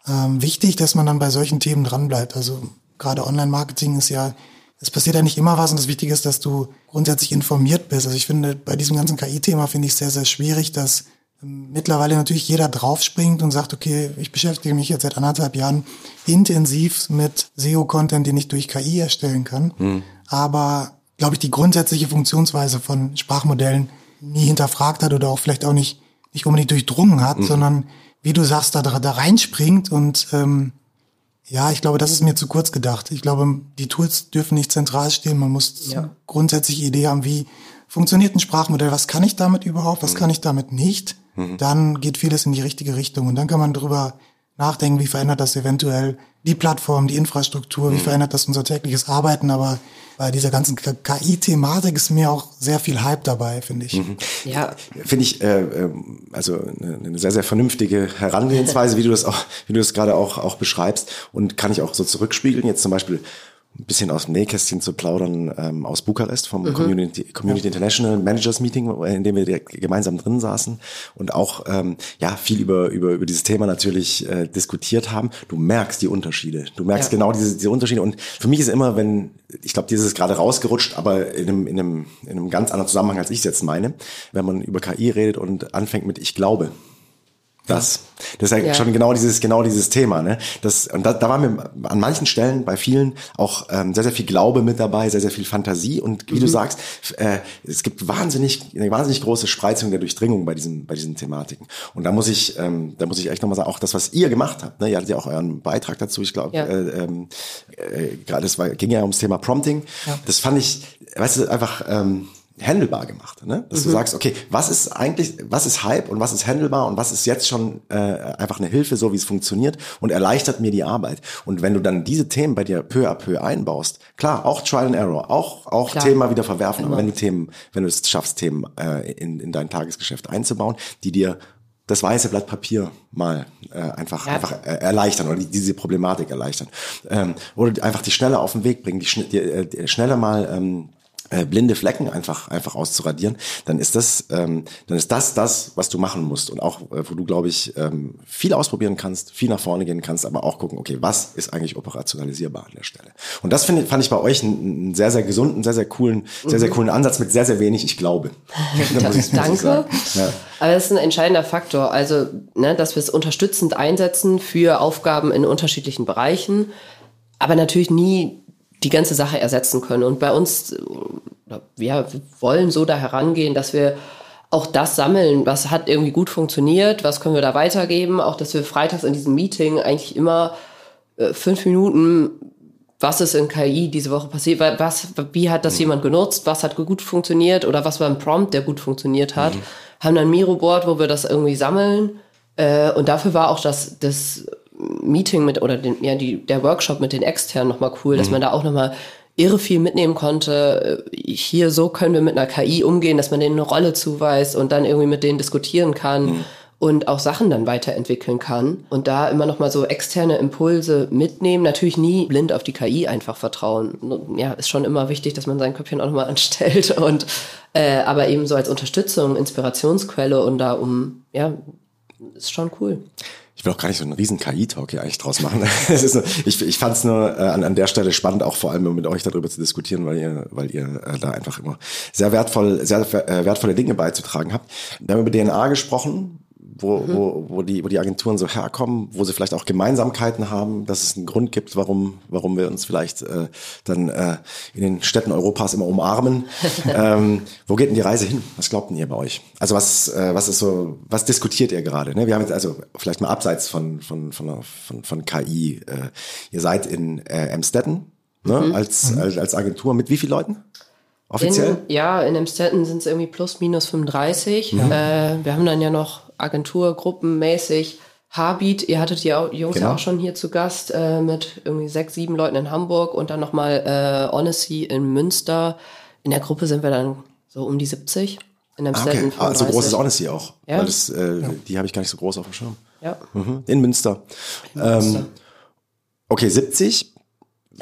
C: ähm, wichtig, dass man dann bei solchen Themen dranbleibt. Also gerade Online-Marketing ist ja, es passiert ja nicht immer was und das Wichtige ist, dass du grundsätzlich informiert bist. Also ich finde, bei diesem ganzen KI-Thema finde ich sehr, sehr schwierig, dass ähm, mittlerweile natürlich jeder draufspringt und sagt, okay, ich beschäftige mich jetzt seit anderthalb Jahren intensiv mit SEO-Content, den ich durch KI erstellen kann. Mhm. Aber, glaube ich, die grundsätzliche Funktionsweise von Sprachmodellen nie hinterfragt hat oder auch vielleicht auch nicht, nicht unbedingt durchdrungen hat, mhm. sondern wie du sagst, da, da reinspringt und ähm, ja, ich glaube, das ist mir zu kurz gedacht. Ich glaube, die Tools dürfen nicht zentral stehen. Man muss ja. grundsätzlich Idee haben, wie funktioniert ein Sprachmodell, was kann ich damit überhaupt, was mhm. kann ich damit nicht. Mhm. Dann geht vieles in die richtige Richtung und dann kann man drüber nachdenken, wie verändert das eventuell die Plattform, die Infrastruktur, wie mhm. verändert das unser tägliches Arbeiten, aber bei dieser ganzen KI-Thematik ist mir auch sehr viel Hype dabei, finde ich. Mhm.
A: Ja. Finde ich, äh, ähm, also eine sehr, sehr vernünftige Herangehensweise, wie du das auch, wie du das gerade auch, auch beschreibst und kann ich auch so zurückspiegeln. Jetzt zum Beispiel ein bisschen aus dem Nähkästchen zu plaudern ähm, aus Bukarest vom mhm. Community, Community International Managers Meeting, in dem wir gemeinsam drin saßen und auch ähm, ja viel über über über dieses Thema natürlich äh, diskutiert haben. Du merkst die Unterschiede, du merkst ja. genau diese diese Unterschiede und für mich ist immer, wenn ich glaube, dieses ist gerade rausgerutscht, aber in einem in einem in einem ganz anderen Zusammenhang als ich es jetzt meine, wenn man über KI redet und anfängt mit ich glaube das. Das ist ja, ja, schon genau dieses, genau dieses Thema, ne? Das, und da, da war mir an manchen Stellen bei vielen auch ähm, sehr, sehr viel Glaube mit dabei, sehr, sehr viel Fantasie und wie mhm. du sagst, äh, es gibt wahnsinnig, eine wahnsinnig große Spreizung der Durchdringung bei diesen, bei diesen Thematiken. Und da muss ich, ähm, da muss ich echt nochmal sagen, auch das, was ihr gemacht habt, ne? Ihr hattet ja auch euren Beitrag dazu, ich glaube, ja. äh, ähm, äh, gerade es war, ging ja ums Thema Prompting. Ja. Das fand ich, weißt du, einfach, ähm, handelbar gemacht, ne? Dass mhm. du sagst, okay, was ist eigentlich, was ist Hype und was ist handelbar und was ist jetzt schon äh, einfach eine Hilfe, so wie es funktioniert und erleichtert mir die Arbeit. Und wenn du dann diese Themen bei dir peu à peu einbaust, klar, auch Trial and Error, auch auch klar. Themen mal wieder verwerfen, Immer. aber wenn du Themen, wenn du es schaffst, Themen äh, in, in dein Tagesgeschäft einzubauen, die dir das weiße Blatt Papier mal äh, einfach ja. einfach äh, erleichtern oder die, diese Problematik erleichtern ähm, oder einfach die schneller auf den Weg bringen, die, die, äh, die schneller mal ähm, äh, blinde Flecken einfach einfach auszuradieren, dann ist das ähm, dann ist das das, was du machen musst und auch äh, wo du glaube ich ähm, viel ausprobieren kannst, viel nach vorne gehen kannst, aber auch gucken, okay, was ist eigentlich operationalisierbar an der Stelle? Und das finde fand ich bei euch einen, sehr sehr gesunden, sehr sehr coolen, sehr sehr mhm. coolen Ansatz mit sehr sehr wenig, ich glaube. [laughs]
B: Danke. Ja. Aber das ist ein entscheidender Faktor, also ne, dass wir es unterstützend einsetzen für Aufgaben in unterschiedlichen Bereichen, aber natürlich nie die ganze Sache ersetzen können. Und bei uns, ja, wir wollen so da herangehen, dass wir auch das sammeln, was hat irgendwie gut funktioniert, was können wir da weitergeben, auch dass wir freitags in diesem Meeting eigentlich immer äh, fünf Minuten, was ist in KI diese Woche passiert, was, wie hat das mhm. jemand genutzt, was hat gut funktioniert oder was war ein Prompt, der gut funktioniert hat, mhm. haben dann ein Miro-Board, wo wir das irgendwie sammeln äh, und dafür war auch das, das Meeting mit oder den, ja, die, der Workshop mit den Externen nochmal cool, mhm. dass man da auch nochmal irre viel mitnehmen konnte. Hier so können wir mit einer KI umgehen, dass man denen eine Rolle zuweist und dann irgendwie mit denen diskutieren kann. Mhm. Und auch Sachen dann weiterentwickeln kann und da immer noch mal so externe Impulse mitnehmen. Natürlich nie blind auf die KI einfach vertrauen. Ja, ist schon immer wichtig, dass man sein Köpfchen auch noch mal [laughs] anstellt und äh, aber eben so als Unterstützung, Inspirationsquelle und da um ja ist schon cool
A: ich will auch gar nicht so einen riesen KI-Talk hier eigentlich draus machen. [laughs] nur, ich ich fand es nur äh, an, an der Stelle spannend, auch vor allem mit euch darüber zu diskutieren, weil ihr, weil ihr äh, da einfach immer sehr wertvoll, sehr äh, wertvolle Dinge beizutragen habt. Wir haben über DNA gesprochen, wo, mhm. wo, wo, die, wo die Agenturen so herkommen, wo sie vielleicht auch Gemeinsamkeiten haben, dass es einen Grund gibt, warum, warum wir uns vielleicht äh, dann äh, in den Städten Europas immer umarmen. [laughs] ähm, wo geht denn die Reise hin? Was glaubt denn ihr bei euch? Also was, äh, was ist so, was diskutiert ihr gerade? Ne? Wir haben jetzt also vielleicht mal abseits von, von, von, von, von KI. Äh, ihr seid in äh, Amstetten ne? Mhm. Als, mhm. als, als Agentur mit wie vielen Leuten? Offiziell?
B: In, ja, in Amstetten sind es irgendwie plus minus 35. Mhm. Äh, wir haben dann ja noch Agenturgruppenmäßig Habit, ihr hattet die Jungs genau. ja auch schon hier zu Gast äh, mit irgendwie sechs, sieben Leuten in Hamburg und dann nochmal äh, Honesty in Münster. In der Gruppe sind wir dann so um die 70. In.
A: Ah, okay. Also groß ist Honesty auch. Ja. Weil das, äh, ja. Die habe ich gar nicht so groß auf dem Schirm.
B: Ja.
A: Mhm. In Münster. In Münster. Ähm, okay, 70.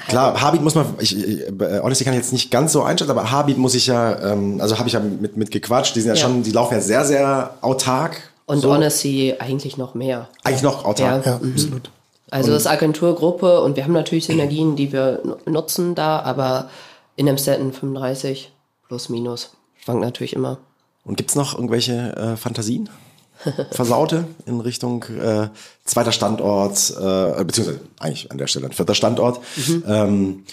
A: Klar, Habit muss man, ich, ich, äh, Odyssey kann ich jetzt nicht ganz so einschätzen, aber Habit muss ich ja, ähm, also habe ich ja mit, mit gequatscht, die sind ja, ja, schon, die laufen ja sehr, sehr autark.
B: Und so. Honesty eigentlich noch mehr.
A: Eigentlich noch autark.
C: Ja, ja mhm. absolut.
B: Also und das Agenturgruppe und wir haben natürlich Synergien, die wir nutzen da, aber in dem Setten 35 plus minus. Schwankt natürlich immer.
A: Und gibt's noch irgendwelche äh, Fantasien? [laughs] versaute in Richtung äh, zweiter Standort, äh, beziehungsweise eigentlich an der Stelle ein vierter Standort. Mhm. Ähm,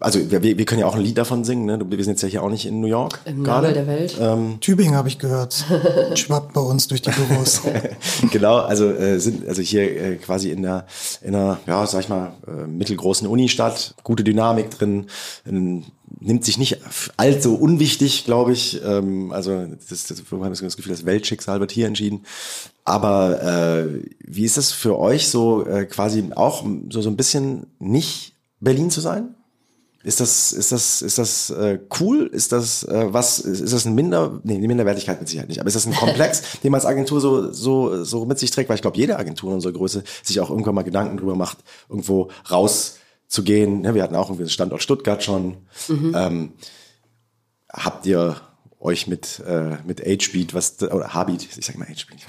A: also wir, wir können ja auch ein Lied davon singen, ne? Wir sind jetzt ja hier auch nicht in New York.
B: Im gerade. der Welt.
C: Ähm, Tübingen habe ich gehört. [laughs] Schwappt bei uns durch die Büros. [laughs]
A: genau, also äh, sind also hier äh, quasi in der in einer, ja, sag ich mal, äh, mittelgroßen Unistadt, gute Dynamik drin, in, nimmt sich nicht allzu unwichtig, glaube ich. Ähm, also das, das, wir haben das Gefühl, das Weltschicksal wird hier entschieden. Aber äh, wie ist es für euch so äh, quasi auch so so ein bisschen nicht Berlin zu sein? Ist das, ist das, ist das äh, cool? Ist das äh, was? Ist, ist das ein Minder, nee, eine Minderwertigkeit mit Sicherheit nicht, aber ist das ein Komplex, [laughs] den man als Agentur so, so, so mit sich trägt? Weil ich glaube, jede Agentur in unserer Größe sich auch irgendwann mal Gedanken drüber macht, irgendwo rauszugehen. Ja, wir hatten auch irgendwie den Standort Stuttgart schon. Mhm. Ähm, habt ihr euch mit äh, mit HBeat was oder Habit, ich sag mal HBeat,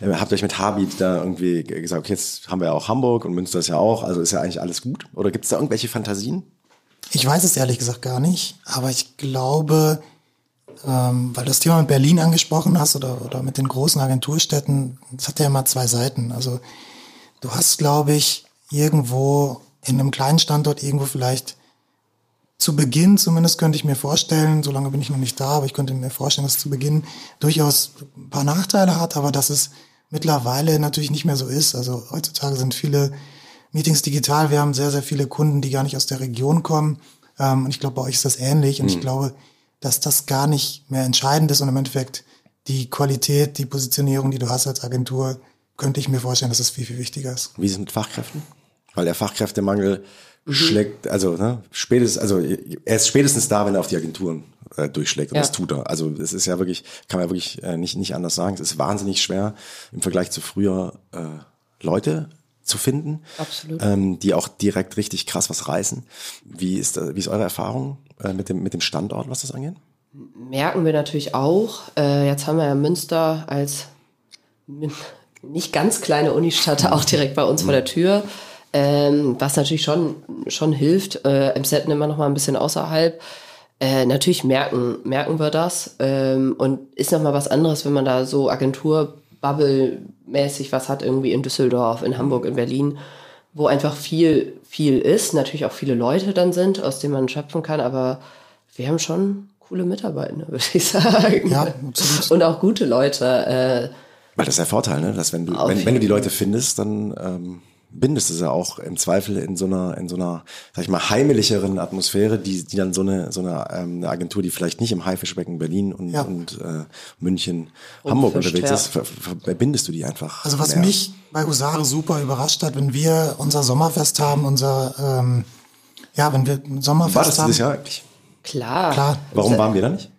A: [laughs] äh, habt ihr euch mit Habit da irgendwie gesagt, okay, jetzt haben wir ja auch Hamburg und Münster ist ja auch, also ist ja eigentlich alles gut? Oder gibt es da irgendwelche Fantasien?
C: Ich weiß es ehrlich gesagt gar nicht, aber ich glaube, ähm, weil du das Thema mit Berlin angesprochen hast oder, oder mit den großen Agenturstädten, das hat ja immer zwei Seiten. Also du hast, glaube ich, irgendwo in einem kleinen Standort irgendwo vielleicht zu Beginn, zumindest könnte ich mir vorstellen, so lange bin ich noch nicht da, aber ich könnte mir vorstellen, dass es zu Beginn durchaus ein paar Nachteile hat, aber dass es mittlerweile natürlich nicht mehr so ist. Also heutzutage sind viele Meetings digital. Wir haben sehr, sehr viele Kunden, die gar nicht aus der Region kommen. Ähm, und ich glaube, bei euch ist das ähnlich. Und mhm. ich glaube, dass das gar nicht mehr entscheidend ist und im Endeffekt die Qualität, die Positionierung, die du hast als Agentur, könnte ich mir vorstellen, dass es das viel, viel wichtiger ist.
A: Wie ist es mit Fachkräften? Weil der Fachkräftemangel mhm. schlägt, also ne, spätestens, also er ist spätestens da, wenn er auf die Agenturen äh, durchschlägt und ja. das tut er. Also es ist ja wirklich, kann man wirklich äh, nicht, nicht anders sagen. Es ist wahnsinnig schwer im Vergleich zu früher äh, Leute zu finden,
B: Absolut.
A: Ähm, die auch direkt richtig krass was reißen. Wie ist, wie ist eure Erfahrung äh, mit, dem, mit dem Standort, was das angeht?
B: Merken wir natürlich auch. Äh, jetzt haben wir ja Münster als nicht ganz kleine Unistadt auch direkt bei uns vor der Tür. Ähm, was natürlich schon, schon hilft. Äh, MZ immer noch mal ein bisschen außerhalb. Äh, natürlich merken, merken wir das. Ähm, und ist noch mal was anderes, wenn man da so Agentur Bubble-mäßig was hat, irgendwie in Düsseldorf, in Hamburg, in Berlin, wo einfach viel, viel ist, natürlich auch viele Leute dann sind, aus denen man schöpfen kann, aber wir haben schon coole Mitarbeiter, [laughs] würde ich sagen. Ja, absolut. Und auch gute Leute.
A: Äh, Weil das ist der Vorteil, ne? dass wenn du, wenn, wenn du die Leute findest, dann ähm, bindest es ja auch im Zweifel in so einer, in so einer, sag ich mal, heimelicheren Atmosphäre, die, die dann so eine, so eine, ähm, eine Agentur, die vielleicht nicht im Haifischbecken Berlin und, ja. und äh, München, und Hamburg unterwegs ist, ver, verbindest du die einfach.
C: Also was mehr. mich bei Husare super überrascht hat, wenn wir unser Sommerfest haben, unser, ähm, ja, wenn wir ein Sommerfest
A: War das
C: haben.
A: dieses Jahr eigentlich?
B: Klar.
C: Klar.
A: Warum waren wir da nicht?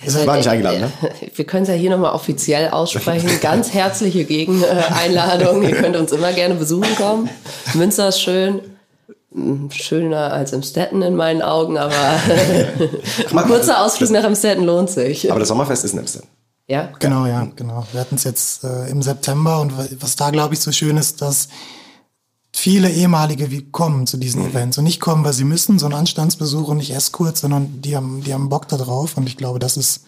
B: Wir sind nicht eingeladen, ne? [laughs] Wir können es ja hier nochmal offiziell aussprechen. [laughs] Ganz herzliche Gegeneinladung. Ihr könnt uns immer gerne besuchen kommen. Münster ist schön. Hm, schöner als im Stetten in meinen Augen, aber [laughs] ein kurzer Ausflug nach Amstetten lohnt sich.
A: Aber das Sommerfest ist in Amstetten.
B: Ja?
C: Genau, ja, genau. Wir hatten es jetzt äh, im September und was da, glaube ich, so schön ist, dass viele ehemalige kommen zu diesen mhm. Events und nicht kommen, weil sie müssen, so ein Anstandsbesuch und nicht erst kurz, sondern die haben, die haben Bock da drauf und ich glaube, das ist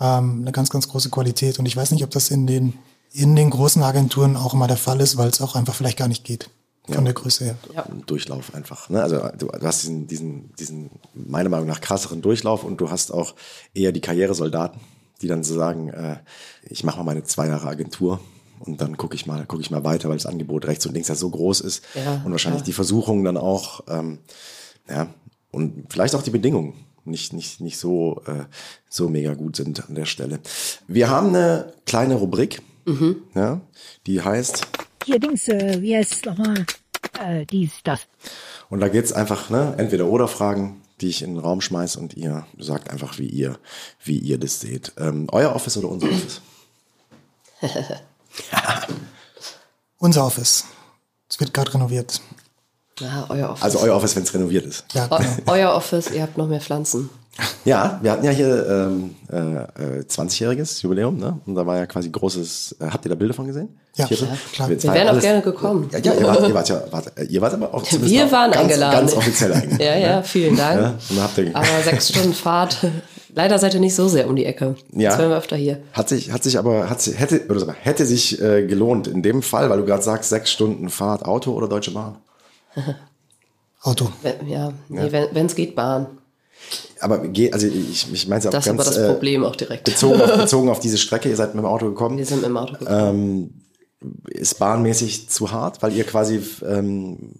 C: ähm, eine ganz, ganz große Qualität und ich weiß nicht, ob das in den in den großen Agenturen auch immer der Fall ist, weil es auch einfach vielleicht gar nicht geht. Von der Größe her.
B: Ja.
A: Ein Durchlauf einfach. Ne? Also du, du hast diesen, diesen, diesen, meiner Meinung nach, krasseren Durchlauf und du hast auch eher die Karrieresoldaten, die dann so sagen, äh, ich mache mal meine zwei Jahre Agentur und dann gucke ich mal, gucke ich mal weiter, weil das Angebot rechts und links ja so groß ist
B: Ja,
A: und wahrscheinlich
B: klar.
A: die Versuchung dann auch, ähm, ja, und vielleicht auch die Bedingungen nicht, nicht, nicht so, äh, so mega gut sind an der Stelle. Wir haben eine kleine Rubrik, ja, die heißt
D: Hier Dings, äh, wie heißt es nochmal? Äh, dies, das.
A: Und da geht's einfach, ne, entweder oder Fragen, die ich in den Raum schmeiß und ihr sagt einfach, wie ihr, wie ihr das seht. Ähm, euer Office oder unser Office? [laughs] [laughs]
C: Unser Office. Es wird gerade renoviert.
B: Ja, euer Office.
A: Also euer Office, wenn es renoviert ist.
C: Ja, genau.
B: euer Office, ihr habt noch mehr Pflanzen.
A: Ja, wir hatten ja hier ähm, äh, äh, 20-jähriges Jubiläum, ne? Und da war ja quasi großes. Äh, habt ihr da Bilder von gesehen?
C: Ja,
A: Hier
C: klar.
A: Wir,
B: Wir wären auch gerne gekommen.
A: Ja, ja ihr, wart, ihr, wart ja, wart, äh, ihr wart aber auch
B: Wir
A: auch
B: waren
A: ganz,
B: eingeladen.
A: Ganz offiziell eingeladen. [laughs]
B: Ja, ja, vielen Dank.
A: Ja, und dann habt ihr,
B: Aber sechs Stunden Fahrt. [laughs] Leider seid ihr nicht so sehr um die Ecke.
A: Ja.
B: Jetzt wären wir öfter hier.
A: Hat sich, hat sich aber, hat hätte, oder hätte sich äh, gelohnt in dem Fall, weil du gerade sagst, sechs Stunden Fahrt, Auto oder Deutsche Bahn. [laughs]
C: Auto.
B: Wenn- Ja, nee, wenn es geht, Bahn.
A: Aber geht, also ich, ich meine es auch
B: Das ist
A: ganz
B: aber das
A: äh,
B: Problem auch direkt.
A: bezogen, auf, [laughs] bezogen auf diese Strecke. Ihr seid mit dem Auto gekommen.
B: Wir sind im Auto gekommen.
A: Ist bahnmäßig zu hart, weil ihr quasi, ähm,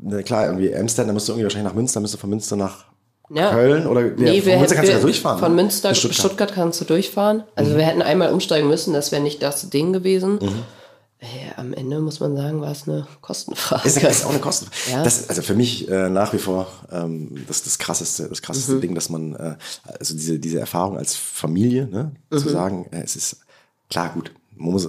A: ne, klar, irgendwie Amsterdam, da musst du irgendwie wahrscheinlich nach Münster, müsst du von Münster nach
B: Ja.
A: Köln oder ja,
B: Nee,
A: von
B: wir
A: Münster kannst du ja durchfahren.
B: Von
A: ne?
B: Münster,
A: Bis
B: Stuttgart. kannst du durchfahren. Also wir hätten einmal umsteigen müssen, das wäre nicht das Ding gewesen.
A: Mhm.
B: Äh, am Ende muss man sagen, war es eine Kostenfrage.
A: Ist, ist auch eine Kosten. [laughs]
B: Ja.
A: Das, also für mich äh, nach wie vor ähm, das, das krasseste, das krasseste
B: Mhm.
A: Ding, dass man, äh, also diese, diese Erfahrung als Familie, ne,
B: Mhm.
A: zu sagen, äh, es ist klar gut, man muss,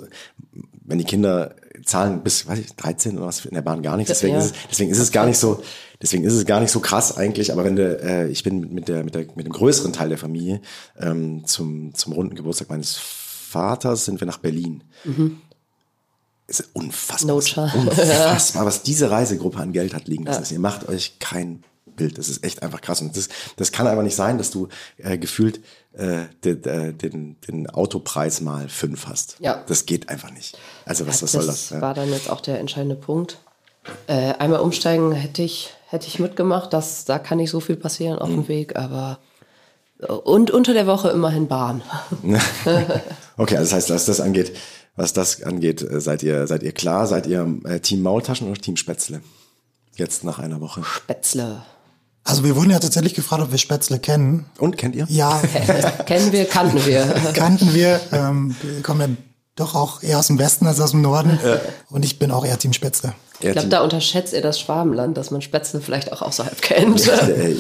A: wenn die Kinder zahlen bis, weiß ich, 13 oder was in der Bahn gar nichts, deswegen,
B: Ja.
A: ist, es, deswegen ist es gar nicht so, deswegen ist es gar nicht so krass eigentlich, aber wenn du, äh, ich bin mit, der, mit der, mit dem größeren Teil der Familie ähm, zum, zum runden Geburtstag meines Vaters sind wir nach Berlin. Es ist unfassbar.
B: No
A: was-. Unfassbar, was diese Reisegruppe an Geld hat liegen lassen. Ihr macht euch kein Bild. Das ist echt einfach krass. Und das, das kann einfach nicht sein, dass du äh, gefühlt äh, den, äh, den, den Autopreis mal fünf hast.
B: Ja.
A: Das geht einfach nicht. Also was,
B: Ja,
A: was soll das? Ja.
B: war dann jetzt auch der entscheidende Punkt. Äh, einmal umsteigen hätte ich, hätte ich mitgemacht. Das, da kann nicht so viel passieren auf
A: Mhm.
B: dem Weg, aber und unter der Woche immerhin Bahn. [laughs]
A: Okay, also das heißt, was das angeht, was das angeht, äh, seid ihr, seid ihr klar? Seid ihr äh, Team Maultaschen oder Team Spätzle? Jetzt nach einer Woche.
B: Spätzle.
C: Also wir wurden ja tatsächlich gefragt, ob wir Spätzle kennen.
A: Und kennt ihr?
C: Ja, [laughs]
B: Kennen wir, kannten wir. [laughs]
C: kannten wir. Ähm, wir kommen ja doch auch eher aus dem Westen als aus dem Norden. Und ich bin auch eher Team Spätzle.
B: Ich glaube, da unterschätzt ihr das Schwabenland, dass man Spätzle vielleicht auch außerhalb kennt.
A: äh, äh,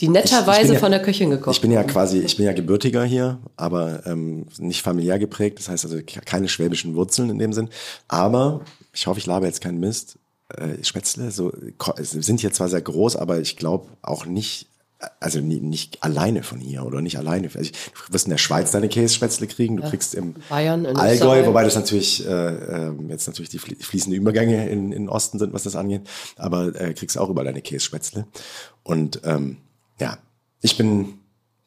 B: Die netterweise
A: ja-
B: von der Köchin gekocht.
A: Ich bin ja quasi, ich bin ja gebürtiger hier, aber ähm, nicht familiär geprägt. Das heißt also ke- keine schwäbischen Wurzeln in dem Sinn. Aber ich hoffe, ich labe jetzt keinen Mist. Äh, Spätzle so, sind hier zwar sehr groß, aber ich glaube auch nicht, also nicht alleine von hier oder nicht alleine. Also ich, du wirst in der Schweiz deine Kässpätzle kriegen, du kriegst im
B: Bayern, in
A: Allgäu,
B: Österreich.
A: wobei das natürlich äh, ähm, jetzt natürlich die flie- fließende Übergänge in, in Osten sind, was das angeht. Aber äh, kriegst auch überall deine Kässpätzle. Und ähm, ja, ich bin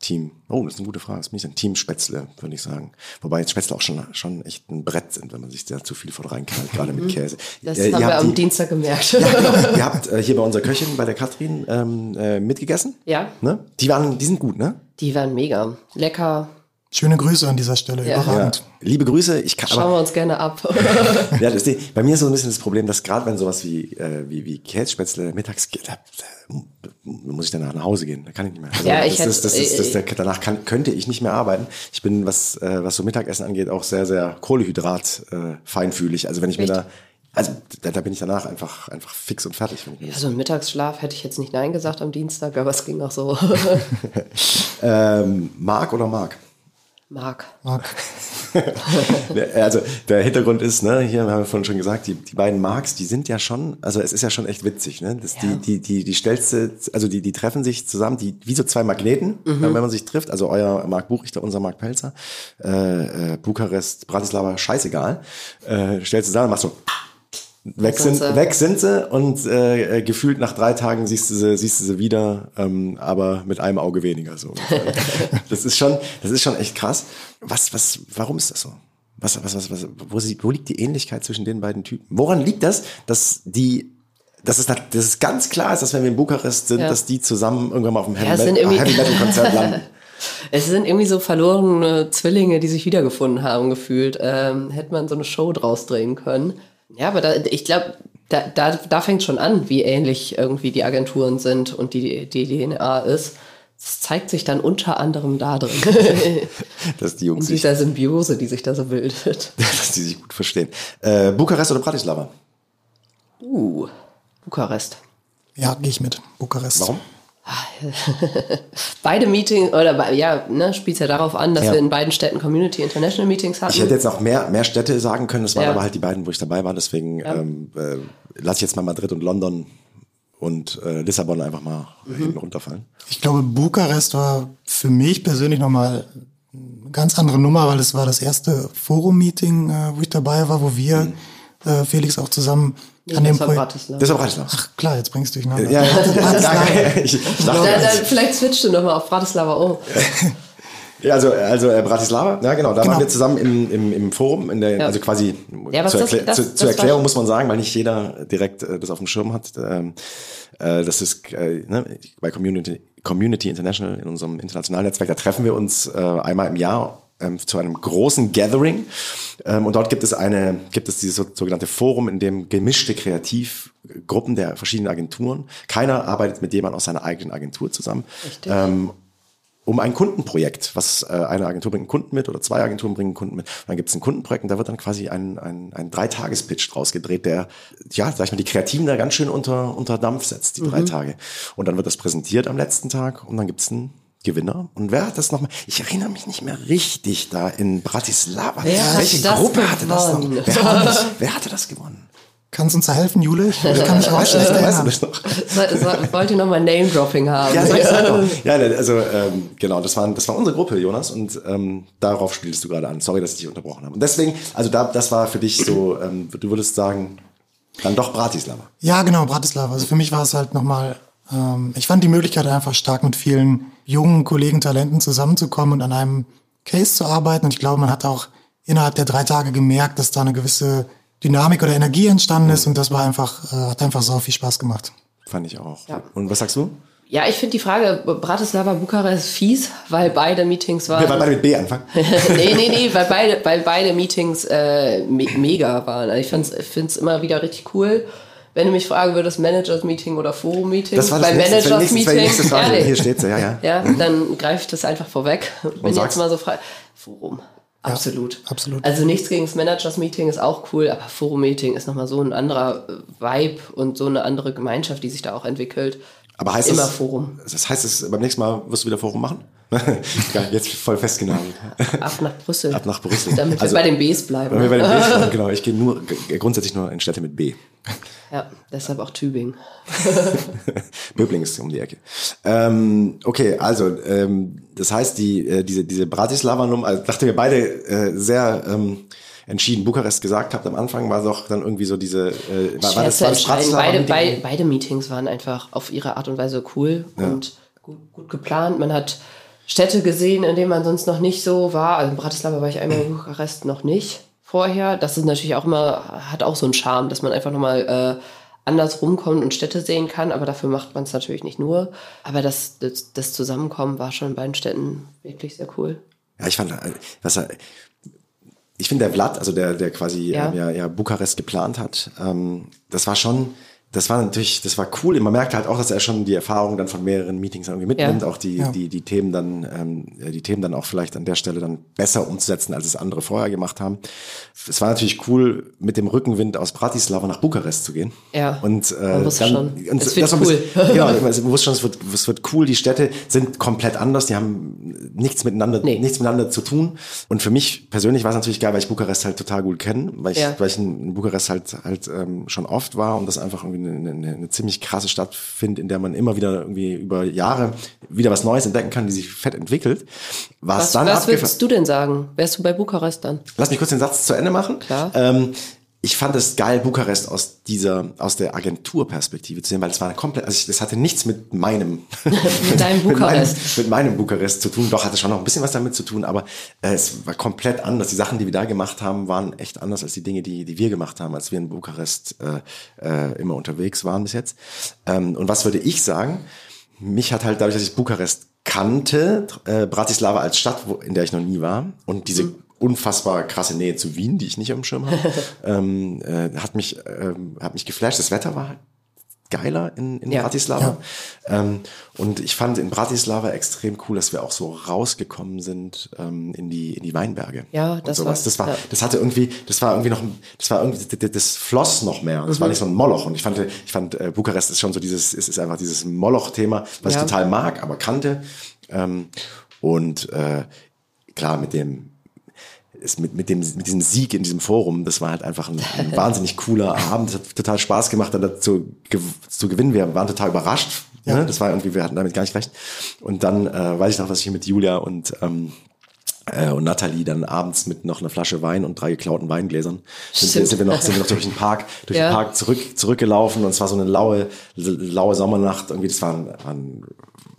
A: Team, oh, das ist eine gute Frage, was bin ich denn? Team Spätzle, würde ich sagen. Wobei jetzt Spätzle auch schon, schon echt ein Brett sind, wenn man sich da zu viel von reinknallt, gerade mit Käse.
B: Mhm. das
A: Äh,
B: haben wir am
A: die-
B: Dienstag gemerkt.
A: ja, genau. Ihr habt äh, hier bei unserer Köchin, bei der Katrin, ähm, äh, mitgegessen.
B: Ja.
A: Ne? Die waren, die sind gut, ne?
B: Die waren mega. Lecker.
C: Schöne Grüße an dieser Stelle.
B: Ja.
C: Überragend.
A: Liebe Grüße. Ich kann, aber,
B: Schauen wir uns gerne ab. [laughs]
A: Ja, das, ist- bei mir ist so ein bisschen das Problem, dass gerade wenn sowas wie, äh, wie, wie Kässpätzle mittags geht, da, da muss ich danach nach Hause gehen. Da kann ich nicht mehr. Also
B: Ja,
A: das,
B: ich hätte-
A: das, das, das, das, das, danach kann, könnte ich nicht mehr arbeiten. Ich bin, was, äh, was so Mittagessen angeht, auch sehr, sehr Kohlehydrat äh, feinfühlig. Also wenn ich mir da, also da, da bin ich danach einfach, einfach fix und fertig. Wenn ich mir das,
B: Also einen Mittagsschlaf hätte ich jetzt nicht Nein gesagt am Dienstag, aber es ging auch so. [laughs]
A: ähm, Mark oder Mark?
B: Marc.
C: Marc. [laughs]
A: Also der Hintergrund ist, ne, hier haben wir vorhin schon gesagt, die, die beiden Marks, die sind ja schon, also es ist ja schon echt witzig, ne? Das,
B: Ja.
A: die, die, die, die stellste, also die, die treffen sich zusammen, die, wie so zwei Magneten, wenn man sich trifft, also euer Marc Buchrichter, unser Marc Pelzer, äh, äh, Bukarest, Bratislava, scheißegal, äh, stellst zusammen, machst so, weg
B: sind
A: sind,
B: sie.
A: weg sind sie und äh, äh, gefühlt nach drei Tagen siehst du sie, siehst du sie wieder, ähm, aber mit einem Auge weniger so. [laughs] das ist schon, das ist schon echt krass. Was, was, warum ist das so? Was, was, was, was, wo, sie, wo liegt die Ähnlichkeit zwischen den beiden Typen? Woran liegt das, dass die, dass es, dass es ganz klar ist, dass wenn wir in Bukarest sind,
B: Ja.
A: dass die zusammen irgendwann mal auf dem Heavy,
B: Ja,
A: Metal, Heavy Metal Konzert landen? [laughs]
B: Es sind irgendwie so verlorene Zwillinge, die sich wiedergefunden haben, gefühlt. Ähm, hätte man so eine Show draus drehen können. Ja, aber da, ich glaube, da, da, da fängt schon an, wie ähnlich irgendwie die Agenturen sind und die, die DNA ist. Das zeigt sich dann unter anderem da drin. [laughs]
A: dass die
B: In
A: Jungs sich,
B: dieser Symbiose, die sich da so bildet. [laughs]
A: dass die sich gut verstehen. Äh, Bukarest oder Bratislava?
B: Uh, Bukarest.
C: Ja, gehe ich mit. Bukarest.
A: Warum? [laughs]
B: Beide Meetings, oder ja, ne, spielt ja darauf an, dass
A: Ja.
B: wir in beiden Städten Community International Meetings hatten.
A: Ich hätte jetzt auch mehr, mehr Städte sagen können, das waren
B: Ja.
A: aber halt die beiden, wo ich dabei war, deswegen ähm, äh, lasse ich jetzt mal Madrid und London und äh, Lissabon einfach mal
B: Mhm.
A: hinten runterfallen.
C: Ich glaube, Bukarest war für mich persönlich nochmal eine ganz andere Nummer, weil es war das erste Forum-Meeting, äh, wo ich dabei war, wo wir, äh, Felix, auch zusammen
B: Nee,
C: an dem
B: das war
C: Projekt.
B: Bratislava.
A: Das ist aber Bratislava.
C: Ach klar, jetzt bringst du durcheinander.
A: Ja, ja, [laughs]
C: Bratislava.
A: ich, ich dachte,
B: Da, da, vielleicht switcht du nochmal auf Bratislava um.
A: Ja, also, also äh, Bratislava, ja genau, da
C: Genau.
A: waren wir zusammen im, im, im Forum, in der,
B: Ja.
A: also quasi
B: Ja,
A: zur, Erklä
B: das-
A: zu,
B: das
A: zur
B: war-
A: Erklärung muss man sagen, weil nicht jeder direkt äh, das auf dem Schirm hat. Ähm, äh, das ist äh, ne, bei Community, Community International in unserem internationalen Netzwerk, da treffen wir uns äh, einmal im Jahr ähm, zu einem großen Gathering ähm, und dort gibt es eine, gibt es dieses so- sogenannte Forum, in dem gemischte Kreativgruppen der verschiedenen Agenturen, keiner arbeitet mit jemandem aus seiner eigenen Agentur zusammen.
B: Richtig.
A: Ähm, um ein Kundenprojekt, was äh, eine Agentur bringt einen Kunden mit oder zwei Agenturen bringen einen Kunden mit. Dann gibt es ein Kundenprojekt und da wird dann quasi ein, ein, ein Dreitagespitch draus gedreht, der, ja, sag ich mal, die Kreativen da ganz schön unter, unter Dampf setzt, die drei Tage. Und dann wird das präsentiert am letzten Tag und dann gibt's einen Gewinner. Und wer hat das nochmal? Ich erinnere mich nicht mehr richtig da in Bratislava.
B: Wer hat
A: Welche
B: das
A: Gruppe hatte das noch?
B: gewonnen?
A: Wer hat, das, wer hatte das gewonnen?
C: Kannst du uns da helfen, Jule? Ich, kann mich auch schlecht
A: Weißt du
C: erinnern.
A: noch?
B: So, so, wollt ihr nochmal Name-Dropping haben?
A: Ja, sag, sag mal. ja also ähm, genau, das, waren, das war unsere Gruppe, Jonas, und ähm, darauf spielst du gerade an. Sorry, dass ich dich unterbrochen habe. Und deswegen, also da, das war für dich so, ähm, du würdest sagen, dann doch Bratislava.
C: Ja, genau, Bratislava. Also für mich war es halt nochmal, ähm, ich fand die Möglichkeit einfach stark mit vielen jungen Kollegen, Talenten zusammenzukommen und an einem Case zu arbeiten. Und ich glaube, man hat auch innerhalb der drei Tage gemerkt, dass da eine gewisse Dynamik oder Energie entstanden ist und das war einfach, äh, hat einfach sau viel Spaß gemacht.
A: Fand ich auch.
B: Ja.
A: Und was sagst du?
B: Ja, ich finde die Frage Bratislava, Bukarest fies, weil beide Meetings waren.
A: Wir wollen beide mit B anfangen. [laughs]
B: nee, nee, nee, weil beide, weil beide Meetings äh, me mega waren. Also ich finde es immer wieder richtig cool. Wenn du mich fragen würdest, Managers-Meeting oder Forum-Meeting,
A: Das war das
B: bei Managers-Meeting,
A: nächste Frage.
B: ehrlich,
A: Hier steht's ja, ja, ja.
B: ja, dann greife ich das einfach vorweg. Wenn
A: sag's.
B: jetzt mal so frei. Forum. Absolut.
C: absolut.
B: Also nichts gegen das Managers-Meeting ist auch cool, aber Forum-Meeting ist nochmal so ein anderer äh, Vibe und so eine andere Gemeinschaft, die sich da auch entwickelt.
A: Aber heißt
B: Immer
A: das,
B: Forum.
A: Das heißt, es, beim nächsten Mal wirst du wieder Forum machen? [laughs] Geil, jetzt voll festgenagelt.
B: Ab nach Brüssel.
A: Ab nach Brüssel.
B: Damit
A: Also-
B: wir bei den Bs bleiben.
A: Wenn wir bei den B schauen, genau, ich gehe nur grundsätzlich nur in Städte mit B.
B: Ja, deshalb auch Tübingen. [laughs]
A: Böbling ist um die Ecke. Ähm, okay, also ähm, das heißt, die äh, diese diese Bratislava-Nummer, also nachdem wir beide äh, sehr ähm, entschieden Bukarest gesagt habt am Anfang, war doch dann irgendwie so diese äh, war, war das, war das
B: Beide,
A: Meeting?
B: beide, beide Meetings waren einfach auf ihre Art und Weise cool und gut, gut geplant. Man hat Städte gesehen, in denen man sonst noch nicht so war. Also in Bratislava war ich einmal in Bukarest noch nicht vorher. Das ist natürlich auch immer, hat auch so einen Charme, dass man einfach nochmal äh, anders rumkommt und Städte sehen kann. Aber dafür macht man es natürlich nicht nur. Aber das, das, das Zusammenkommen war schon in beiden Städten wirklich sehr cool.
A: Ja, ich fand, äh, was er, ich finde der Vlad, also der, der quasi
B: Ja.
A: ja. Ja, ja, Bukarest geplant hat, ähm, das war schon, das war natürlich, das war cool. Man merkt halt auch, dass er schon die Erfahrung dann von mehreren Meetings irgendwie mitnimmt,
B: Ja.
A: auch die,
C: Ja.
A: die, die Themen dann, ähm, ja, die Themen dann auch vielleicht an der Stelle dann besser umzusetzen, als es andere vorher gemacht haben. Es war natürlich cool, mit dem Rückenwind aus Bratislava nach Bukarest zu gehen.
B: Ja,
A: Und, äh,
B: man wusste
A: dann,
B: schon,
A: und
B: es wird
A: das
B: cool.
A: bisschen- [laughs] genau, man wusste schon, es wird, es wird cool. Die Städte sind komplett anders. Die haben nichts miteinander,
B: Nee.
A: nichts miteinander zu tun. Und für mich persönlich war es natürlich geil, weil ich Bukarest halt total gut kenne, weil ich,
B: Ja.
A: weil ich in Bukarest halt, halt ähm, schon oft war und das einfach irgendwie eine, eine, ziemlich krasse Stadt finde, in der man immer wieder irgendwie über Jahre wieder was Neues entdecken kann, die sich fett entwickelt. Was,
B: Was,
A: dann
B: was würdest du denn sagen? Wärst du bei Bukarest dann?
A: Lass mich kurz den Satz zu Ende machen.
B: Klar.
A: Ähm, ich fand es geil, Bukarest aus dieser, aus der Agenturperspektive zu sehen, weil es war komplett, also ich, das hatte nichts mit meinem, [laughs]
B: mit deinem [laughs]
A: mit meinem,
B: Bukarest.
A: mit meinem Bukarest zu tun. Doch, hatte schon noch ein bisschen was damit zu tun, aber äh, es war komplett anders. Die Sachen, die wir da gemacht haben, waren echt anders als die Dinge, die, die wir gemacht haben, als wir in Bukarest äh, äh, immer unterwegs waren bis jetzt. Ähm, und was würde ich sagen? Mich hat halt dadurch, dass ich Bukarest kannte, äh, Bratislava als Stadt, wo, in der ich noch nie war und diese
B: Mhm.
A: Unfassbar krasse Nähe zu Wien, die ich nicht am Schirm habe, [laughs] ähm, äh, hat mich ähm, hat mich geflasht. Das Wetter war halt geiler in, in
B: Ja.
A: Bratislava. Ähm, und ich fand in Bratislava extrem cool, dass wir auch so rausgekommen sind ähm, in die in die Weinberge.
B: Ja, das war-
A: das war
B: ja.
A: das hatte irgendwie das war irgendwie noch das war irgendwie das- das floss noch mehr. Das
B: Mhm.
A: war nicht so ein Moloch und ich fand ich fand äh, Bukarest ist schon so dieses es ist einfach dieses Moloch Thema, was
B: Ja.
A: ich total mag, aber kannte ähm, und äh, klar mit dem ist mit, mit, dem, mit diesem Sieg in diesem Forum, das war halt einfach ein, ein [laughs] wahnsinnig cooler Abend. Es hat total Spaß gemacht, dann dazu gew zu gewinnen. Wir waren total überrascht. Ne? Das war irgendwie, wir hatten damit gar nicht recht. Und dann äh, weiß ich noch, was ich hier mit Julia und ähm, äh, und Nathalie dann abends mit noch einer Flasche Wein und drei geklauten Weingläsern sind, wir, sind wir noch sind wir noch durch den Park durch
B: Ja.
A: den Park zurück zurückgelaufen und es war so eine laue laue Sommernacht irgendwie das war ein, ein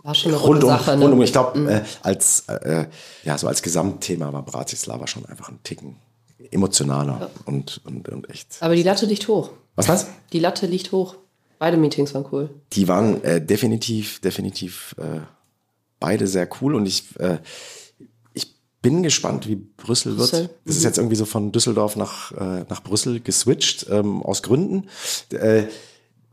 B: War schon eine
A: rundum,
B: Sache. Ne?
A: rundum ich glaube äh, als äh, ja so als Gesamtthema war Bratislava schon einfach ein Ticken emotionaler und, und und echt
B: Aber die Latte liegt hoch.
A: was was
B: Die Latte liegt hoch. Beide Meetings waren cool.
A: die waren äh, definitiv, definitiv äh, beide sehr cool und ich, äh, ich bin gespannt, wie Brüssel,
B: Brüssel,
A: wird. Das ist jetzt irgendwie so von Düsseldorf nach, äh, nach Brüssel geswitcht, ähm, aus Gründen. Äh,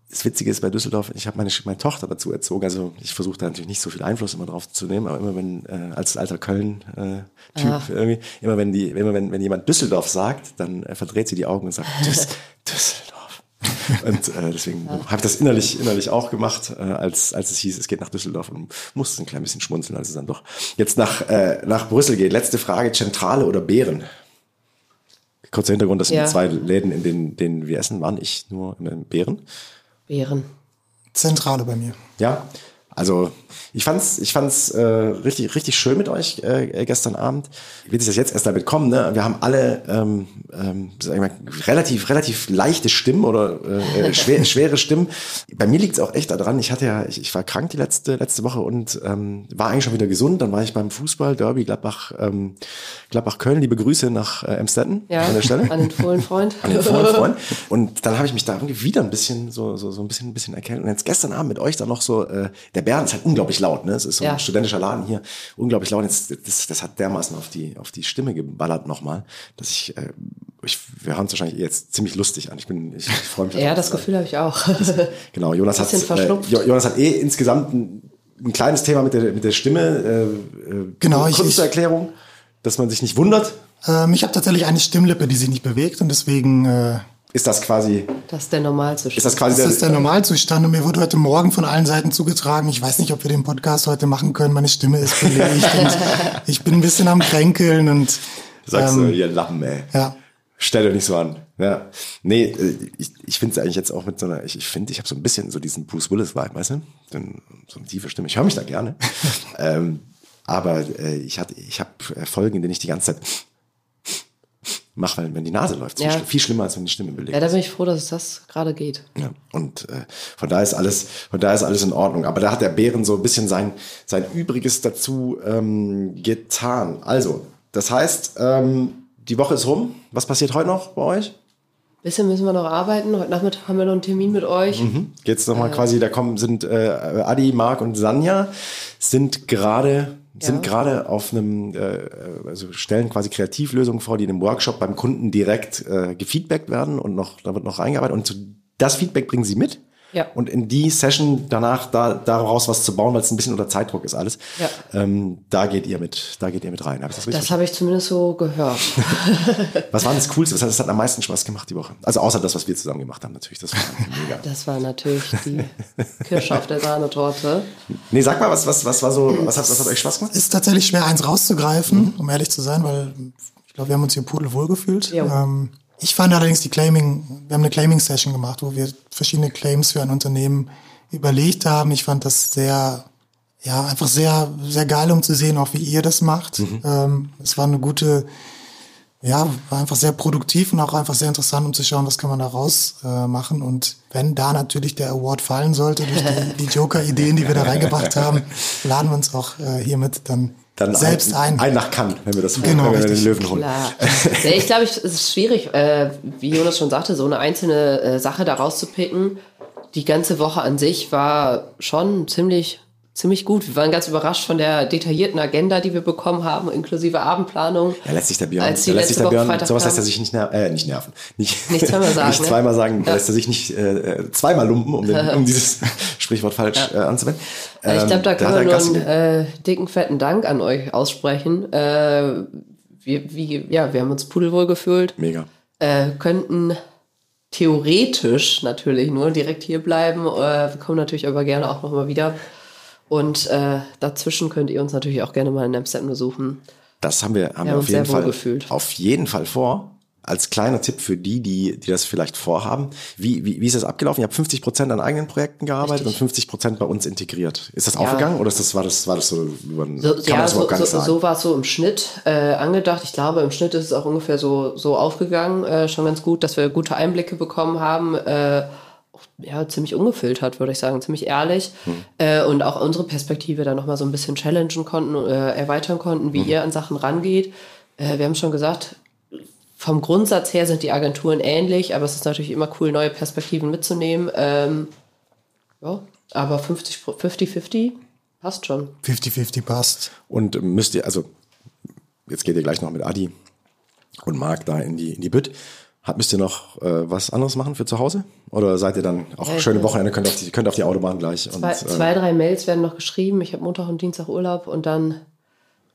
A: das Witzige ist bei Düsseldorf, ich habe meine, meine Tochter dazu erzogen, also ich versuche da natürlich nicht so viel Einfluss immer drauf zu nehmen, aber immer wenn, äh, als alter Köln-Typ
B: Ah.
A: irgendwie, immer wenn die, immer wenn, wenn jemand Düsseldorf sagt, dann äh, verdreht sie die Augen und sagt, [laughs] Düs Düsseldorf. Und äh, deswegen habe ich das innerlich, innerlich auch gemacht, äh, als, als es hieß, es geht nach Düsseldorf und musste ein klein bisschen schmunzeln, als es dann doch jetzt nach, äh, nach Brüssel geht. Letzte Frage, Zentrale oder Beeren? Kurzer Hintergrund, das sind
B: Ja.
A: die zwei Läden, in denen, denen wir essen, waren ich nur in Beeren.
B: Beeren.
C: Zentrale bei mir.
A: Ja, also ich fand's, ich fand's äh, richtig, richtig schön mit euch äh, gestern Abend. Wie wird das jetzt erst damit kommen? Ne? Wir haben alle ähm, ähm, sag ich mal, relativ, relativ leichte Stimmen oder äh, äh, schwer, [laughs] schwere Stimmen. Bei mir liegt's auch echt daran. Ich hatte ja, ich, ich war krank die letzte letzte Woche und ähm, war eigentlich schon wieder gesund. Dann war ich beim Fußball Derby Gladbach, ähm, Gladbach Köln. Liebe Grüße nach äh, Emstetten
B: Ja,
A: an der Stelle
B: an den Fohlenfreund.
A: an den Freund, [laughs] Freund. Und dann habe ich mich da irgendwie wieder ein bisschen so so so ein bisschen ein bisschen erkältet. Und jetzt gestern Abend mit euch dann noch so äh, der Bären ist halt unglaublich laut, ne? Es ist so
B: Ja.
A: ein studentischer Laden hier, unglaublich laut. Jetzt, das, das hat dermaßen auf die auf die Stimme geballert nochmal, dass ich äh, ich, wir hören es wahrscheinlich jetzt ziemlich lustig an. Ich bin, ich, ich freue mich.
B: Ja, das Gefühl habe ich auch.
A: Genau, Jonas [laughs] hat, äh, Jonas hat eh insgesamt ein, ein kleines Thema mit der, mit der Stimme. Äh, äh,
C: Genau, ich-
A: kurze Erklärung, dass man sich nicht wundert.
C: Ähm, ich habe tatsächlich eine Stimmlippe, die sich nicht bewegt und deswegen äh,
A: Ist das quasi,
B: Das ist der Normalzustand.
A: ist das quasi
C: das ist der Normalzustand und mir wurde heute Morgen von allen Seiten zugetragen. Ich weiß nicht, ob wir den Podcast heute machen können. Meine Stimme ist belegt und [laughs] ich bin ein bisschen am Kränkeln und
A: sagst
C: ähm,
A: du, ihr Lappen, ey.
C: ja.
A: Stell dir nicht so an. Ja. Nee, äh, ich, ich finde es eigentlich jetzt auch mit so einer, ich ich finde, ich habe so ein bisschen so diesen Bruce Willis-Vibe, weißt du? So, ein- so eine tiefe Stimme. Ich höre mich da gerne. [laughs] ähm, aber äh, ich hatte, ich habe Folgen, in denen ich die ganze Zeit mache, weil wenn die Nase läuft.
B: Ja.
A: Viel schlimmer, als wenn die Stimme belegt
B: Ja, da
A: ist.
B: bin ich froh, dass es das gerade geht.
A: Ja, und äh, von da ist alles, von da ist alles in Ordnung. Aber da hat der Bären so ein bisschen sein sein Übriges dazu ähm, getan. Also, das heißt, ähm, die Woche ist rum. Was passiert heute noch bei euch?
B: Bisschen müssen wir noch arbeiten. Heute Nachmittag haben wir noch einen Termin mit euch.
A: Geht's nochmal quasi, da kommen, sind äh, Adi, Marc und Sanja sind gerade sind gerade auf einem, äh, also stellen quasi Kreativlösungen vor, die in einem Workshop beim Kunden direkt äh, gefeedbackt werden und noch, da wird noch reingearbeitet und zu, das Feedback bringen sie mit.
B: Ja.
A: Und in die Session danach da, daraus was zu bauen, weil es ein bisschen unter Zeitdruck ist alles.
B: Ja.
A: Ähm, da geht ihr mit, da geht ihr mit rein. Hab das
B: Das habe ich zumindest so gehört. [laughs]
A: was war denn das Coolste? Was hat, das hat am meisten Spaß gemacht die Woche? Also außer das, was wir zusammen gemacht haben, natürlich. Das war [laughs] mega.
B: Das war natürlich die Kirsche auf der Sahnetorte.
A: Nee, sag mal, was, was, was war so, was hat, was hat euch Spaß gemacht?
C: Ist tatsächlich schwer, eins rauszugreifen, um ehrlich zu sein, weil ich glaube, wir haben uns hier pudelwohl gefühlt.
B: Jo.
C: Ähm, ich fand allerdings die Claiming, wir haben eine Claiming-Session gemacht, wo wir verschiedene Claims für ein Unternehmen überlegt haben. Ich fand das sehr, ja, einfach sehr, sehr geil, um zu sehen, auch wie ihr das macht. Ähm, es war eine gute, ja, war einfach sehr produktiv und auch einfach sehr interessant, um zu schauen, was kann man da raus äh, machen. Und wenn da natürlich der Award fallen sollte durch die, die [laughs] Joker-Ideen, die wir da [laughs] reingebracht haben, laden wir uns auch äh, hiermit dann,
A: Dann
C: selbst ein.
A: Ein nach Cannes, wenn wir das
C: Genau,
A: wenn wir den. Löwen holen.
B: Ja, [laughs] ich glaube, es ist schwierig, äh, wie Jonas schon sagte, so eine einzelne äh, Sache da rauszupicken. Die ganze Woche an sich war schon ziemlich, ziemlich gut. Wir waren ganz überrascht von der detaillierten Agenda, die wir bekommen haben, inklusive Abendplanung.
A: Ja, lässt sich der Björn,
B: Als die
A: lässt sich der Björn,
B: Freitag
A: sowas lässt er sich nicht, ner äh, nicht nerven. Nicht,
B: Nicht zweimal [laughs] sagen,
A: nicht
B: ne?
A: zweimal sagen,
B: Ja.
A: lässt er sich nicht äh, äh, zweimal lumpen, um, den, [laughs] um dieses Sprichwort falsch äh, anzuwenden.
B: Ja, ich glaube, da
A: Ähm,
B: wir
A: er
B: nur einen äh, dicken, fetten Dank an euch aussprechen. Äh, wir, wie, ja, wir haben uns pudelwohl gefühlt.
A: Mega.
B: äh, könnten theoretisch natürlich nur direkt hier bleiben. Äh, wir kommen natürlich aber gerne auch nochmal wieder. Und äh, dazwischen könnt ihr uns natürlich auch gerne mal in Amsterdam besuchen.
A: Das haben wir, haben
B: Wir
A: wir
B: haben
A: auf jeden Fall,
B: gefühlt.
A: auf jeden Fall vor. Als kleiner Tipp für die, die, die das vielleicht vorhaben. Wie, wie, wie ist das abgelaufen? Ihr habt 50 Prozent an eigenen Projekten gearbeitet
B: Richtig.
A: und 50 Prozent bei uns integriert. Ist das aufgegangen oder ist das, war das, war das so, über,
B: So,
A: kann man
B: ja,
A: das
B: so, so,
A: sagen?
B: so war es so im Schnitt äh, angedacht. Ich glaube, im Schnitt ist es auch ungefähr so, so aufgegangen. Äh, schon ganz gut, dass wir gute Einblicke bekommen haben. Äh, ja, ziemlich ungefiltert, würde ich sagen, ziemlich ehrlich.
A: Hm.
B: Äh, und auch unsere Perspektive da nochmal so ein bisschen challengen konnten, äh, erweitern konnten, wie ihr an Sachen rangeht. Äh, wir haben schon gesagt, vom Grundsatz her sind die Agenturen ähnlich, aber es ist natürlich immer cool, neue Perspektiven mitzunehmen. Ähm, ja, aber 50 Pro- 50-50 passt schon.
C: 50-50 passt.
A: Und müsst ihr, also jetzt geht ihr gleich noch mit Adi und Marc da in die, in die Bütt. Hat, müsst ihr noch äh, was anderes machen für zu Hause? Oder seid ihr dann auch
B: Ja,
A: schöne Wochenende, könnt auf die, könnt auf die Autobahn gleich? Und,
B: Zwei,
A: äh,
B: zwei, drei Mails werden noch geschrieben. Ich habe Montag und Dienstag Urlaub und dann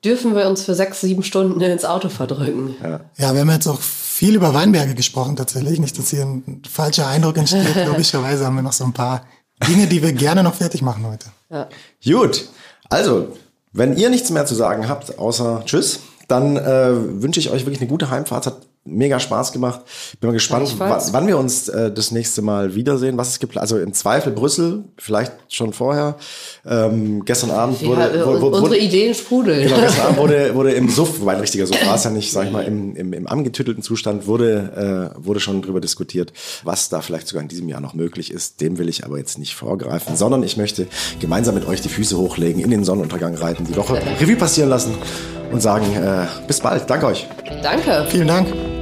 B: dürfen wir uns für sechs, sieben Stunden ins Auto verdrücken.
C: Ja, wir haben jetzt auch viel über Weinberge gesprochen tatsächlich. Nicht, dass hier ein falscher Eindruck entsteht. [laughs] Logischerweise haben wir noch so ein paar Dinge, die wir gerne noch fertig machen heute.
A: Gut, also, wenn ihr nichts mehr zu sagen habt, außer Tschüss, dann äh, wünsche ich euch wirklich eine gute Heimfahrt. Hat mega Spaß gemacht. Bin mal gespannt, wann, wann wir uns äh, das nächste Mal wiedersehen. Was es gibt, also im Zweifel Brüssel, vielleicht schon vorher. Ähm, gestern Abend wurde,
B: ja,
A: wurde, wurde,
B: unsere Ideen sprudeln.
A: Genau, gestern Abend wurde, [laughs] wurde im Suff, wobei ein richtiger Suff war es ja nicht, sag ich mal, im, im, im angetüttelten Zustand wurde, äh, wurde schon drüber diskutiert, was da vielleicht sogar in diesem Jahr noch möglich ist. Dem will ich aber jetzt nicht vorgreifen, sondern ich möchte gemeinsam mit euch die Füße hochlegen, in den Sonnenuntergang reiten, die Woche Revue passieren lassen und sagen, äh, bis bald. Danke euch.
B: Danke.
C: Vielen Dank.